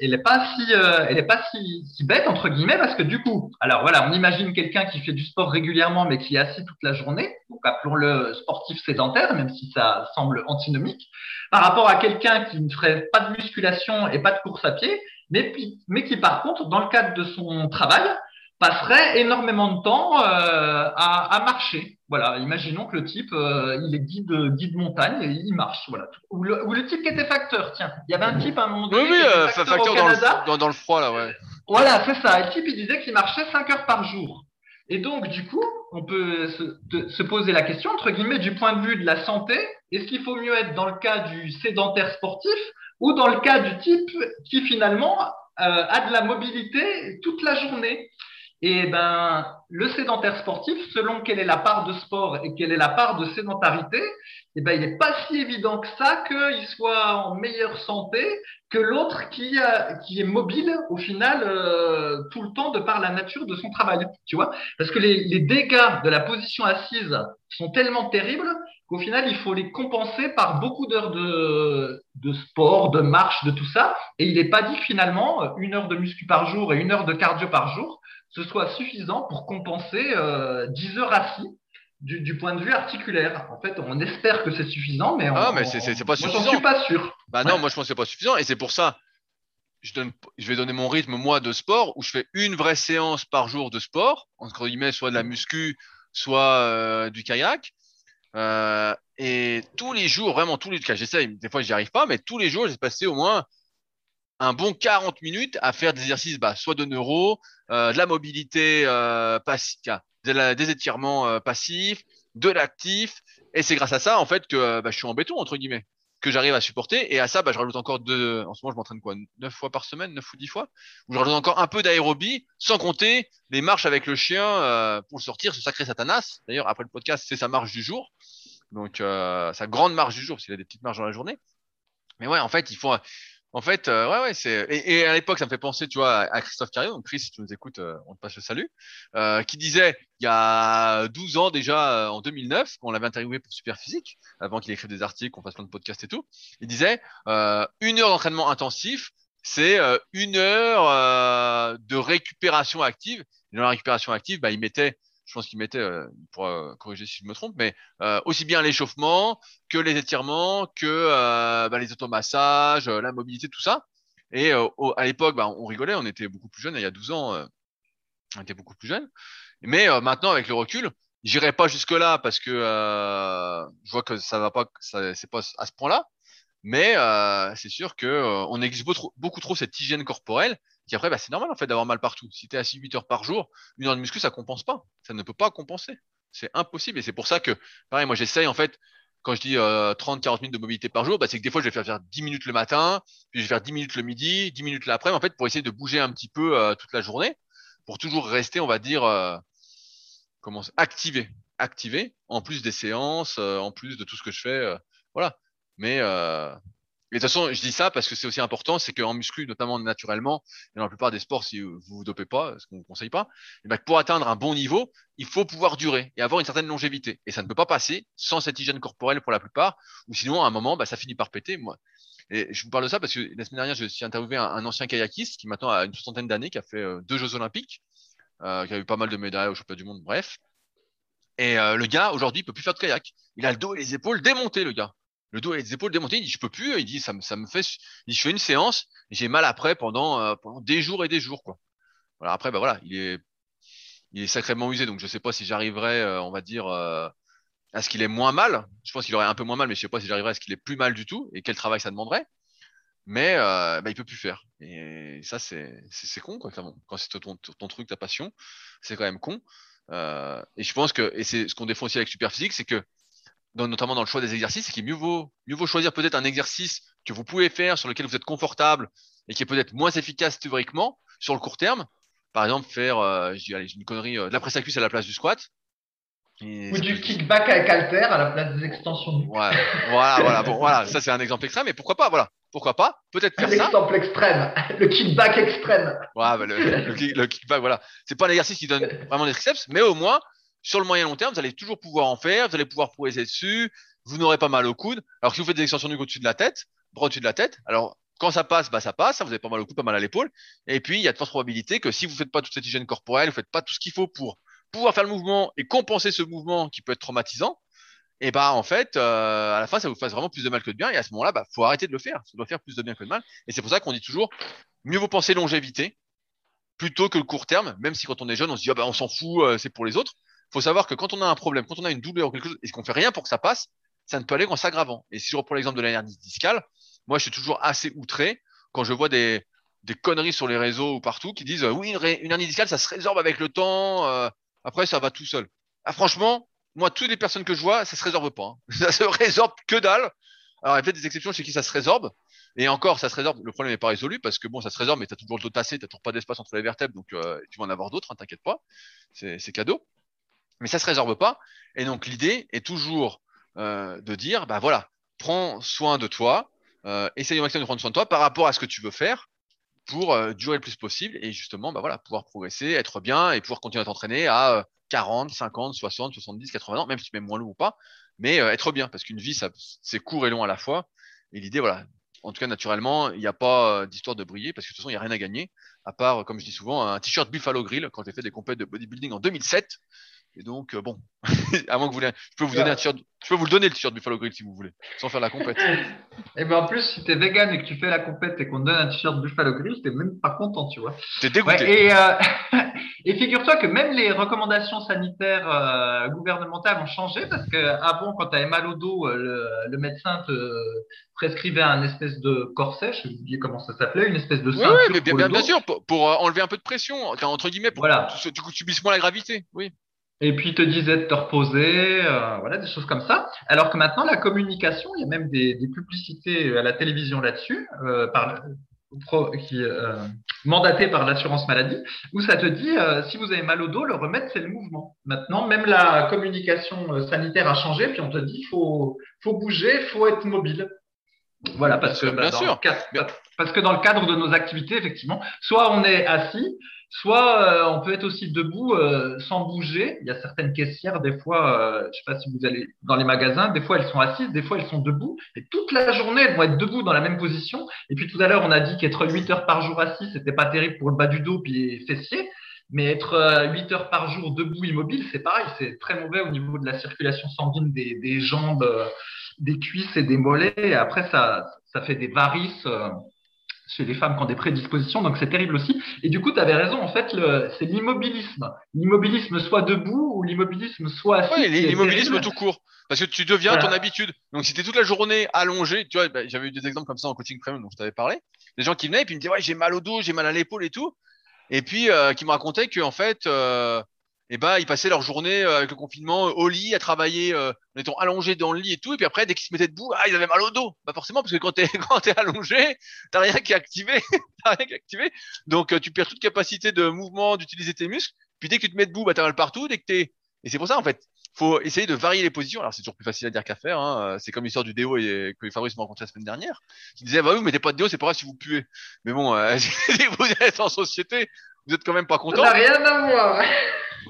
elle, est pas si, euh, elle est pas si, si, bête entre guillemets parce que du coup, alors voilà, on imagine quelqu'un qui fait du sport régulièrement mais qui est assis toute la journée, donc appelons-le sportif sédentaire, même si ça semble antinomique, par rapport à quelqu'un qui ne ferait pas de musculation et pas de course à pied, mais, mais qui par contre, dans le cadre de son travail, passerait énormément de temps euh, à, à, marcher. Voilà, imaginons que le type, euh, il est guide, guide montagne et il marche. Voilà. Ou le, ou le, type qui était facteur, tiens. Il y avait un type à un moment donné. Oui, oui, euh, facteur, au dans, le, dans, dans, le froid, là, ouais. Voilà, c'est ça. le type, il disait qu'il marchait 5 heures par jour. Et donc, du coup, on peut se, se, poser la question, entre guillemets, du point de vue de la santé, est-ce qu'il faut mieux être dans le cas du sédentaire sportif ou dans le cas du type qui finalement euh, a de la mobilité toute la journée? Et ben, le sédentaire sportif, selon quelle est la part de sport et quelle est la part de sédentarité, et ben, il n'est pas si évident que ça qu'il soit en meilleure santé que l'autre qui, est mobile au final euh, tout le temps de par la nature de son travail. Tu vois Parce que les, les dégâts de la position assise sont tellement terribles qu'au final, il faut les compenser par beaucoup d'heures de, de sport, de marche, de tout ça. Et il n'est pas dit que finalement, une heure de muscu par jour et une heure de cardio par jour, ce soit suffisant pour compenser euh, 10 heures assis du, du, point de vue articulaire. En fait, on espère que c'est suffisant, mais, on, ah, mais c'est, c'est pas suffisant. Moi, suis pas sûr. Bah non, moi je pense que c'est pas suffisant, et c'est pour ça. Je, donne, je vais donner mon rythme moi de sport où je fais une vraie séance par jour de sport entre guillemets soit de la muscu, soit euh, du kayak. Euh, et tous les jours, vraiment tous les cas, j'essaye, des fois j'y arrive pas, mais tous les jours, j'ai passé au moins un bon 40 minutes à faire des exercices, bah, soit de neuro, euh, de la mobilité euh, passive, des étirements euh, passifs, de l'actif. Et c'est grâce à ça, en fait, que bah, je suis en béton, entre guillemets, que j'arrive à supporter. Et à ça, bah, je rajoute encore deux, en ce moment, je m'entraîne quoi, neuf fois par semaine, neuf ou dix fois, où je rajoute encore un peu d'aérobie, sans compter les marches avec le chien pour le sortir, ce sacré Satanas. D'ailleurs, après le podcast, c'est sa marche du jour. Donc, sa grande marche du jour, qu'il a des petites marches dans la journée. Mais ouais, en fait, il faut, en fait, euh, ouais, ouais, c'est. Et, à l'époque, ça me fait penser, tu vois, à Christophe Carrier. Donc, Chris, si tu nous écoutes, euh, on te passe le salut. Euh, qui disait, il y a 12 ans déjà, euh, en 2009, quand on l'avait interviewé pour Superphysique, avant qu'il écrive des articles, qu'on fasse plein de podcasts et tout, il disait, une heure d'entraînement intensif, c'est une heure de récupération active. Et dans la récupération active, bah, il mettait je pense qu'il mettait, euh, pour euh, corriger si je me trompe, mais euh, aussi bien l'échauffement que les étirements, que euh, bah, les automassages, la mobilité, tout ça. Et à l'époque, bah, on rigolait, on était beaucoup plus jeunes, il y a 12 ans, on était beaucoup plus jeunes. Mais maintenant, avec le recul, j'irai pas jusque là parce que je vois que ça va pas, c'est pas à ce point-là. Mais c'est sûr que on exige beaucoup trop cette hygiène corporelle qui après, bah, c'est normal en fait d'avoir mal partout. Si tu es assis 8 heures par jour, une heure de muscu, ça compense pas. Ça ne peut pas compenser. C'est impossible. Et c'est pour ça que, pareil, moi j'essaye en fait, quand je dis euh, 30-40 minutes de mobilité par jour, bah, c'est que des fois je vais faire, faire 10 minutes le matin, puis je vais faire 10 minutes le midi, 10 minutes l'après, en fait, pour essayer de bouger un petit peu euh, toute la journée, pour toujours rester, on va dire, euh, comment activé. Activé, en plus des séances, euh, en plus de tout ce que je fais. euh, voilà. Mais euh, et de toute façon, je dis ça parce que c'est aussi important, c'est qu'en muscu, notamment naturellement, et dans la plupart des sports, si vous vous dopez pas, ce qu'on ne conseille pas, et ben, pour atteindre un bon niveau, il faut pouvoir durer et avoir une certaine longévité. Et ça ne peut pas passer sans cette hygiène corporelle pour la plupart, ou sinon, à un moment, bah, ça finit par péter. Moi. Et je vous parle de ça parce que la semaine dernière, je suis interviewé un, un ancien kayakiste qui maintenant a une soixantaine d'années, qui a fait euh, deux Jeux Olympiques, euh, qui a eu pas mal de médailles au championnat du monde, bref. Et euh, le gars, aujourd'hui, il peut plus faire de kayak. Il a le dos et les épaules démontés, le gars le dos et les épaules démontées. Il dit, je peux plus. Il dit, ça me, ça me fait, il dit, je fais une séance, j'ai mal après pendant, euh, des jours et des jours, quoi. Voilà. Après, bah voilà, il est, sacrément usé. Donc, je sais pas si j'arriverai, euh, on va dire, euh, à ce qu'il ait moins mal. Je pense qu'il aurait un peu moins mal, mais je sais pas si j'arriverai à ce qu'il ait plus mal du tout et quel travail ça demanderait. Mais bah, il peut plus faire. Et ça, c'est, c'est, con, quoi. Quand c'est ton, ton, truc, ta passion, c'est quand même con. Et je pense que, et c'est ce qu'on défend aussi avec Superphysique, c'est que dans, notamment dans le choix des exercices, c'est qu'il mieux vaut, mieux vaut choisir peut-être un exercice que vous pouvez faire, sur lequel vous êtes confortable et qui est peut-être moins efficace théoriquement sur le court terme. Par exemple, faire, euh, je dis, allez, une connerie, euh, de la presse à cuisse à la place du squat. Et Ou du kickback avec halter à la place des extensions. Ouais, voilà, voilà, bon, [LAUGHS] voilà, ça c'est un exemple extrême, mais pourquoi pas, voilà, pourquoi pas, peut-être faire un ça. exemple extrême, [LAUGHS] le kickback extrême. Ouais, bah, le, le, le, kickback, voilà, c'est pas un exercice qui donne vraiment des triceps, mais au moins sur le moyen long terme, vous allez toujours pouvoir en faire, vous allez pouvoir progresser dessus, vous n'aurez pas mal au coude. Alors si vous faites des extensions du au-dessus de la tête, bras au-dessus de la tête, alors quand ça passe, bah ça passe, vous avez pas mal au coude, pas mal à l'épaule. Et puis il y a de fortes probabilités que si vous faites pas toute cette hygiène corporelle, vous faites pas tout ce qu'il faut pour pouvoir faire le mouvement et compenser ce mouvement qui peut être traumatisant, et bah en fait, euh, à la fin, ça vous fasse vraiment plus de mal que de bien. Et à ce moment-là, bah faut arrêter de le faire. Ça doit faire plus de bien que de mal. Et c'est pour ça qu'on dit toujours, mieux vaut penser longévité plutôt que le court terme. Même si quand on est jeune, on se dit ah bah on s'en fout, euh, c'est pour les autres faut savoir que quand on a un problème, quand on a une douleur ou quelque chose, et qu'on fait rien pour que ça passe, ça ne peut aller qu'en s'aggravant. Et si je reprends l'exemple de la discale, moi, je suis toujours assez outré quand je vois des, conneries sur les réseaux ou partout qui disent, oui, une, une hernie discale, ça se résorbe avec le temps, euh, après, ça va tout seul. Ah, franchement, moi, toutes les personnes que je vois, ça se résorbe pas. Hein. [LAUGHS] Ça se résorbe que dalle. Alors, il y a peut-être des exceptions chez qui ça se résorbe, Et encore, ça se résorbe. Le problème n'est pas résolu parce que bon, ça se résorbe, mais tu as toujours le dos tassé, tu toujours pas d'espace entre les vertèbres, donc euh, tu vas en avoir d'autres, hein, t'inquiète pas. C'est cadeau. Mais ça se résorbe pas. Et donc l'idée est toujours euh, de dire, bah voilà, prends soin de toi, euh, essaye au maximum de prendre soin de toi par rapport à ce que tu veux faire pour euh, durer le plus possible et justement, bah voilà, pouvoir progresser, être bien et pouvoir continuer à t'entraîner à 40, 50, 60, 70, 80 ans, même si tu mets moins long ou pas, mais être bien parce qu'une vie, c'est court et long à la fois. Et l'idée, voilà, en tout cas, naturellement, il n'y a pas d'histoire de briller parce que de toute façon, il n'y a rien à gagner, à part, comme je dis souvent, un t-shirt Buffalo Grill quand j'ai fait des compètes de bodybuilding en 2007. Et donc, euh, bon, [LAUGHS] avant que vous voulez, je peux vous donner un t-shirt, je peux vous le donner le t-shirt Buffalo Grill si vous voulez, sans faire la compète. [LAUGHS] et ben en plus, si t'es vegan et que tu fais la compète et qu'on te donne un t-shirt Buffalo Grill, t'es même pas content, tu vois. T'es dégoûté. et, euh, [LAUGHS] et figure-toi que même les recommandations sanitaires euh, gouvernementales ont changé parce que avant, quand t'avais mal au dos, le, le, médecin te prescrivait un espèce de corset, je sais oublié comment ça s'appelait, une espèce de ceinture. Oui, mais bien, bien, sûr, pour, pour, enlever un peu de pression, entre guillemets, pour voilà. que tu, tu subisses moins la gravité. Oui. Et puis il te disait de te reposer, euh, voilà, des choses comme ça. Alors que maintenant, la communication, il y a même des, des publicités à la télévision là-dessus, euh, par, pro, qui euh, mandatées par l'assurance maladie, où ça te dit si vous avez mal au dos, le remède c'est le mouvement. Maintenant, même la communication sanitaire a changé, puis on te dit faut faut bouger, faut être mobile. Voilà, parce que, bah, dans Le cadre, parce que dans le cadre de nos activités, effectivement, soit on est assis, Soit euh, on peut être aussi debout euh, sans bouger. Il y a certaines caissières, des fois, euh, je sais pas si vous allez dans les magasins, des fois elles sont assises, des fois elles sont debout. Et toute la journée, elles vont être debout dans la même position. Et puis tout à l'heure, on a dit qu'être 8 heures par jour assis, c'était pas terrible pour le bas du dos puis les fessiers. Mais être 8 heures par jour debout immobile, c'est pareil, c'est très mauvais au niveau de la circulation sanguine des, jambes, des cuisses et des mollets. Et après, ça, ça fait des varices chez les femmes qui ont des prédispositions, donc c'est terrible aussi. Et du coup, tu avais raison, en fait, c'est l'immobilisme. L'immobilisme soit debout ou l'immobilisme soit assis. Oui, l'immobilisme tout court. Parce que tu deviens ton habitude. Donc, si tu es toute la journée allongé, tu vois, bah, j'avais eu des exemples comme ça en coaching premium dont je t'avais parlé. Des gens qui venaient et puis ils me disaient, ouais, j'ai mal au dos, j'ai mal à l'épaule et tout. Et puis, euh, qui me racontaient qu'en fait, euh, et eh ben ils passaient leur journée euh, avec le confinement euh, au lit à travailler euh, en étant allongés dans le lit et tout. Et puis après dès qu'ils se mettaient debout ah ils avaient mal au dos. Bah forcément parce que quand t'es [LAUGHS] quand t'es allongé t'as rien qui est activé [LAUGHS] t'as rien qui est activé. Donc tu perds toute capacité de mouvement d'utiliser tes muscles. Puis dès que tu te mets debout bah t'as mal partout. Dès que t'es et c'est pour ça en fait faut essayer de varier les positions. Alors c'est toujours plus facile à dire qu'à faire hein. c'est comme l'histoire du déo et que Fabrice m'a rencontré la semaine dernière. Qui disait bah oui vous mettez pas de déo c'est pas grave si vous puez. Mais bon [LAUGHS] vous êtes en société vous êtes quand même pas content ça n'a rien à voir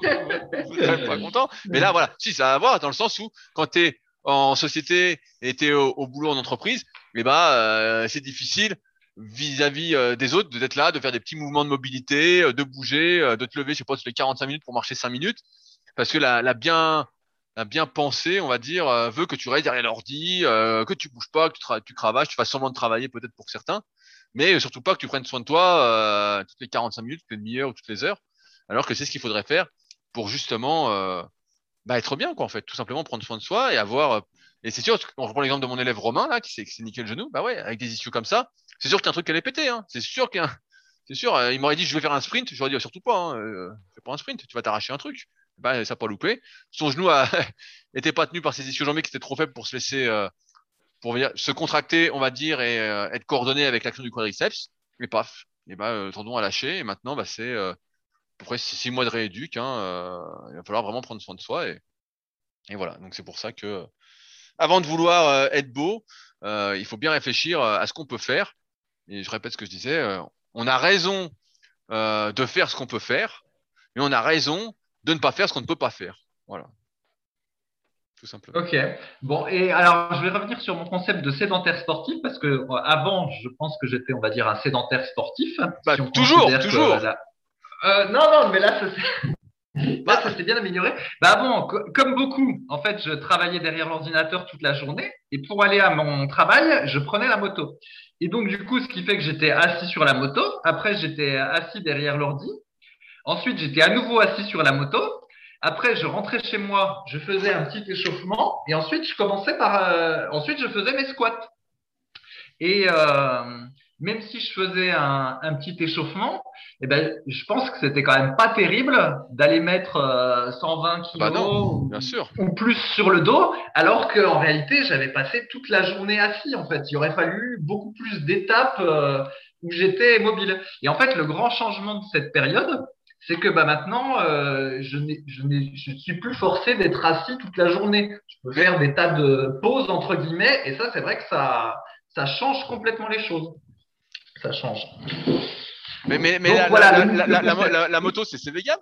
vous n'êtes pas content. Mais là, voilà, si ça a à voir dans le sens où quand tu es en société et tu es au, boulot en entreprise, eh ben, euh, c'est difficile vis-à-vis euh, des autres d'être là, de faire des petits mouvements de mobilité, euh, de bouger, de te lever, je sais pas, toutes les 45 minutes pour marcher 5 minutes. Parce que la, la bien la bien pensée, on va dire, veut que tu restes derrière l'ordi, que tu bouges pas, que tu, tu cravaches, tu fasses semblant de travailler peut-être pour certains, mais surtout pas que tu prennes soin de toi toutes les 45 minutes, toutes les demi-heures ou toutes les heures, alors que c'est ce qu'il faudrait faire pour justement euh, bah, être bien, quoi, en fait, tout simplement prendre soin de soi et avoir. Euh, et c'est sûr, on reprend l'exemple de mon élève Romain là, qui s'est niqué le genou, bah ouais, avec des issues comme ça, c'est sûr qu'il y a un truc qui allait péter, hein. C'est sûr qu'il c'est sûr, euh, il m'aurait dit je vais faire un sprint, j'aurais dit surtout pas, hein, euh, fais pas un sprint, tu vas t'arracher un truc. Bah ça n'a pas loupé. Son genou a [LAUGHS] était pas tenu par ses issues jambées qui étaient trop faibles pour se laisser, pour se contracter, on va dire, et être coordonné avec l'action du quadriceps. Et paf, et bah le tendon a lâché et maintenant bah c'est après six mois de rééduque, hein, euh, il va falloir vraiment prendre soin de soi. Et, et voilà, donc c'est pour ça que avant de vouloir euh, être beau, euh, il faut bien réfléchir à ce qu'on peut faire. Et je répète ce que je disais, on a raison de faire ce qu'on peut faire, mais on a raison de ne pas faire ce qu'on ne peut pas faire. Voilà. Tout simplement. Ok. Bon, et alors je vais revenir sur mon concept de sédentaire sportif parce que avant, je pense que j'étais, on va dire, un sédentaire sportif. Bah, toujours, toujours. Euh, non, non, mais là, ça [LAUGHS] s'est bien amélioré. Bah bon, comme beaucoup, en fait, je travaillais derrière l'ordinateur toute la journée et pour aller à mon travail, je prenais la moto. Et donc, du coup, ce qui fait que j'étais assis sur la moto. Après, j'étais assis derrière l'ordi. Ensuite, j'étais à nouveau assis sur la moto. Après, je rentrais chez moi, je faisais un petit échauffement et ensuite, je commençais par. Euh, ensuite, je faisais mes squats. Et, euh, même si je faisais un, un petit échauffement, eh ben, je pense que c'était quand même pas terrible d'aller mettre euh, 120 kilos Bah non, ou- bien sûr. ou plus sur le dos, alors qu'en réalité, j'avais passé toute la journée assis. En fait, il aurait fallu beaucoup plus d'étapes euh, où j'étais mobile. Et en fait, le grand changement de cette période, c'est que bah, maintenant, euh, je je suis plus forcé d'être assis toute la journée. Je peux faire des tas de pauses entre guillemets, et ça, c'est vrai que ça, ça change complètement les choses. Ça change. Mais, mais, mais Donc, la, voilà, la, moto, c'est vegan?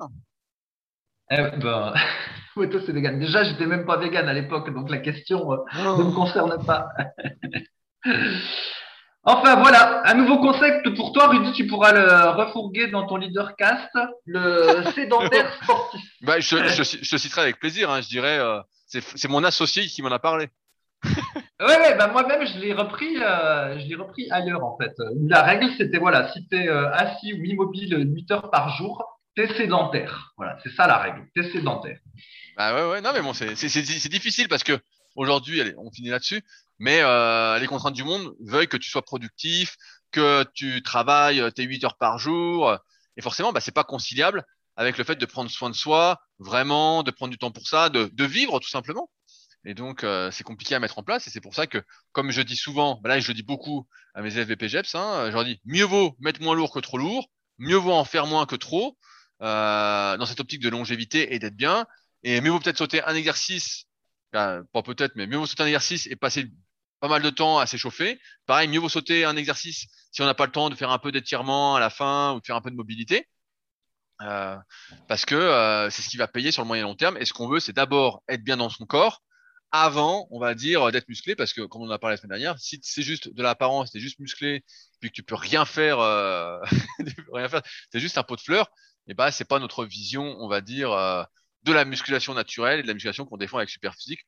Eh ben, [LAUGHS] moto, c'est vegan. Déjà, j'étais même pas vegan à l'époque, donc la question euh, ne me concerne pas. [LAUGHS] Enfin voilà, un nouveau concept pour toi, Rudy, tu pourras le refourguer dans ton leadercast, le [LAUGHS] sédentaire sportif. Bah, je, je, je te citerai avec plaisir, hein, je dirais, euh, c'est mon associé qui m'en a parlé. Ouais, ouais, bah moi-même je l'ai repris, euh, je l'ai repris ailleurs en fait. La règle c'était voilà, si t'es euh, assis ou immobile 8 heures par jour, t'es sédentaire. Voilà, c'est ça la règle, t'es sédentaire. Bah ouais, ouais, non, mais bon, c'est difficile parce que aujourd'hui, allez, on finit là-dessus, mais euh, les contraintes du monde veulent que tu sois productif, que tu travailles euh, tes 8 heures par jour, et forcément, bah, c'est pas conciliable avec le fait de prendre soin de soi, vraiment, de prendre du temps pour ça, de, vivre tout simplement. Et donc, euh, c'est compliqué à mettre en place, et c'est pour ça que, comme je dis souvent, bah là, je le dis beaucoup à mes élèves BPGEPS, hein, je leur dis, mieux vaut mettre moins lourd que trop lourd, mieux vaut en faire moins que trop, dans cette optique de longévité et d'être bien, et mieux vaut peut-être sauter un exercice, enfin, pas peut-être, mais mieux vaut sauter un exercice et passer pas mal de temps à s'échauffer. Pareil, mieux vaut sauter un exercice si on n'a pas le temps de faire un peu d'étirement à la fin ou de faire un peu de mobilité. Euh, parce que euh, c'est ce qui va payer sur le moyen long terme. Et ce qu'on veut, c'est d'abord être bien dans son corps avant, on va dire, d'être musclé. Parce que, comme on en a parlé la semaine dernière, si c'est juste de l'apparence, t'es juste musclé, puis que tu peux rien faire, euh, [LAUGHS] tu peux juste un pot de fleurs, et bah, c'est pas notre vision, on va dire, de la musculation naturelle et de la musculation qu'on défend avec Superphysique,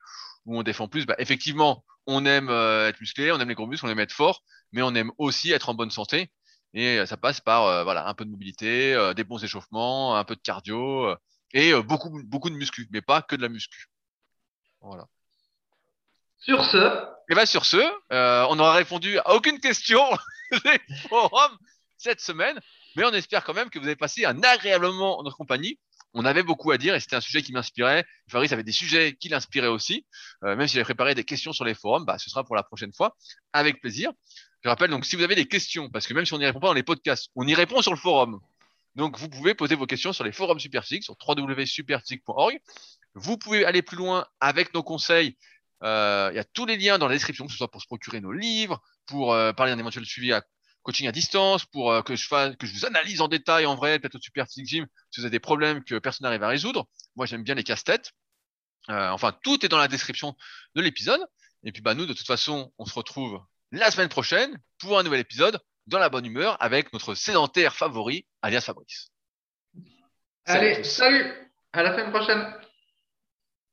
où on défend plus, bah, effectivement, on aime euh, être musclé, on aime les gros muscles, on aime être fort, mais on aime aussi être en bonne santé. Et euh, ça passe par euh, voilà un peu de mobilité, des bons échauffements, un peu de cardio et beaucoup beaucoup de muscu, mais pas que de la muscu. Voilà. Sur ce, Et bien sur ce, on n'aura répondu à aucune question [LAUGHS] des forums cette semaine, mais on espère quand même que vous avez passé un agréable moment en notre compagnie. On avait beaucoup à dire et c'était un sujet qui m'inspirait. Fabrice avait des sujets qui l'inspiraient aussi. Euh, même s'il avait préparé des questions sur les forums, bah, ce sera pour la prochaine fois, avec plaisir. Je rappelle donc si vous avez des questions, parce que même si on n'y répond pas dans les podcasts, on y répond sur le forum. Donc vous pouvez poser vos questions sur les forums Superphysique, sur www.superphysique.org. Vous pouvez aller plus loin avec nos conseils. Euh, Il y a tous les liens dans la description, que ce soit pour se procurer nos livres, pour euh, parler d'un éventuel suivi à coaching à distance, pour euh, que je fasse, que je vous analyse en détail en vrai, peut-être au Superphysique Gym, si vous avez des problèmes que personne n'arrive à résoudre. Moi, j'aime bien les casse-têtes. Euh, enfin, tout est dans la description de l'épisode. Et puis, bah, nous, de toute façon, on se retrouve la semaine prochaine pour un nouvel épisode dans la bonne humeur avec notre sédentaire favori, alias Fabrice. Allez, salut, à la semaine prochaine.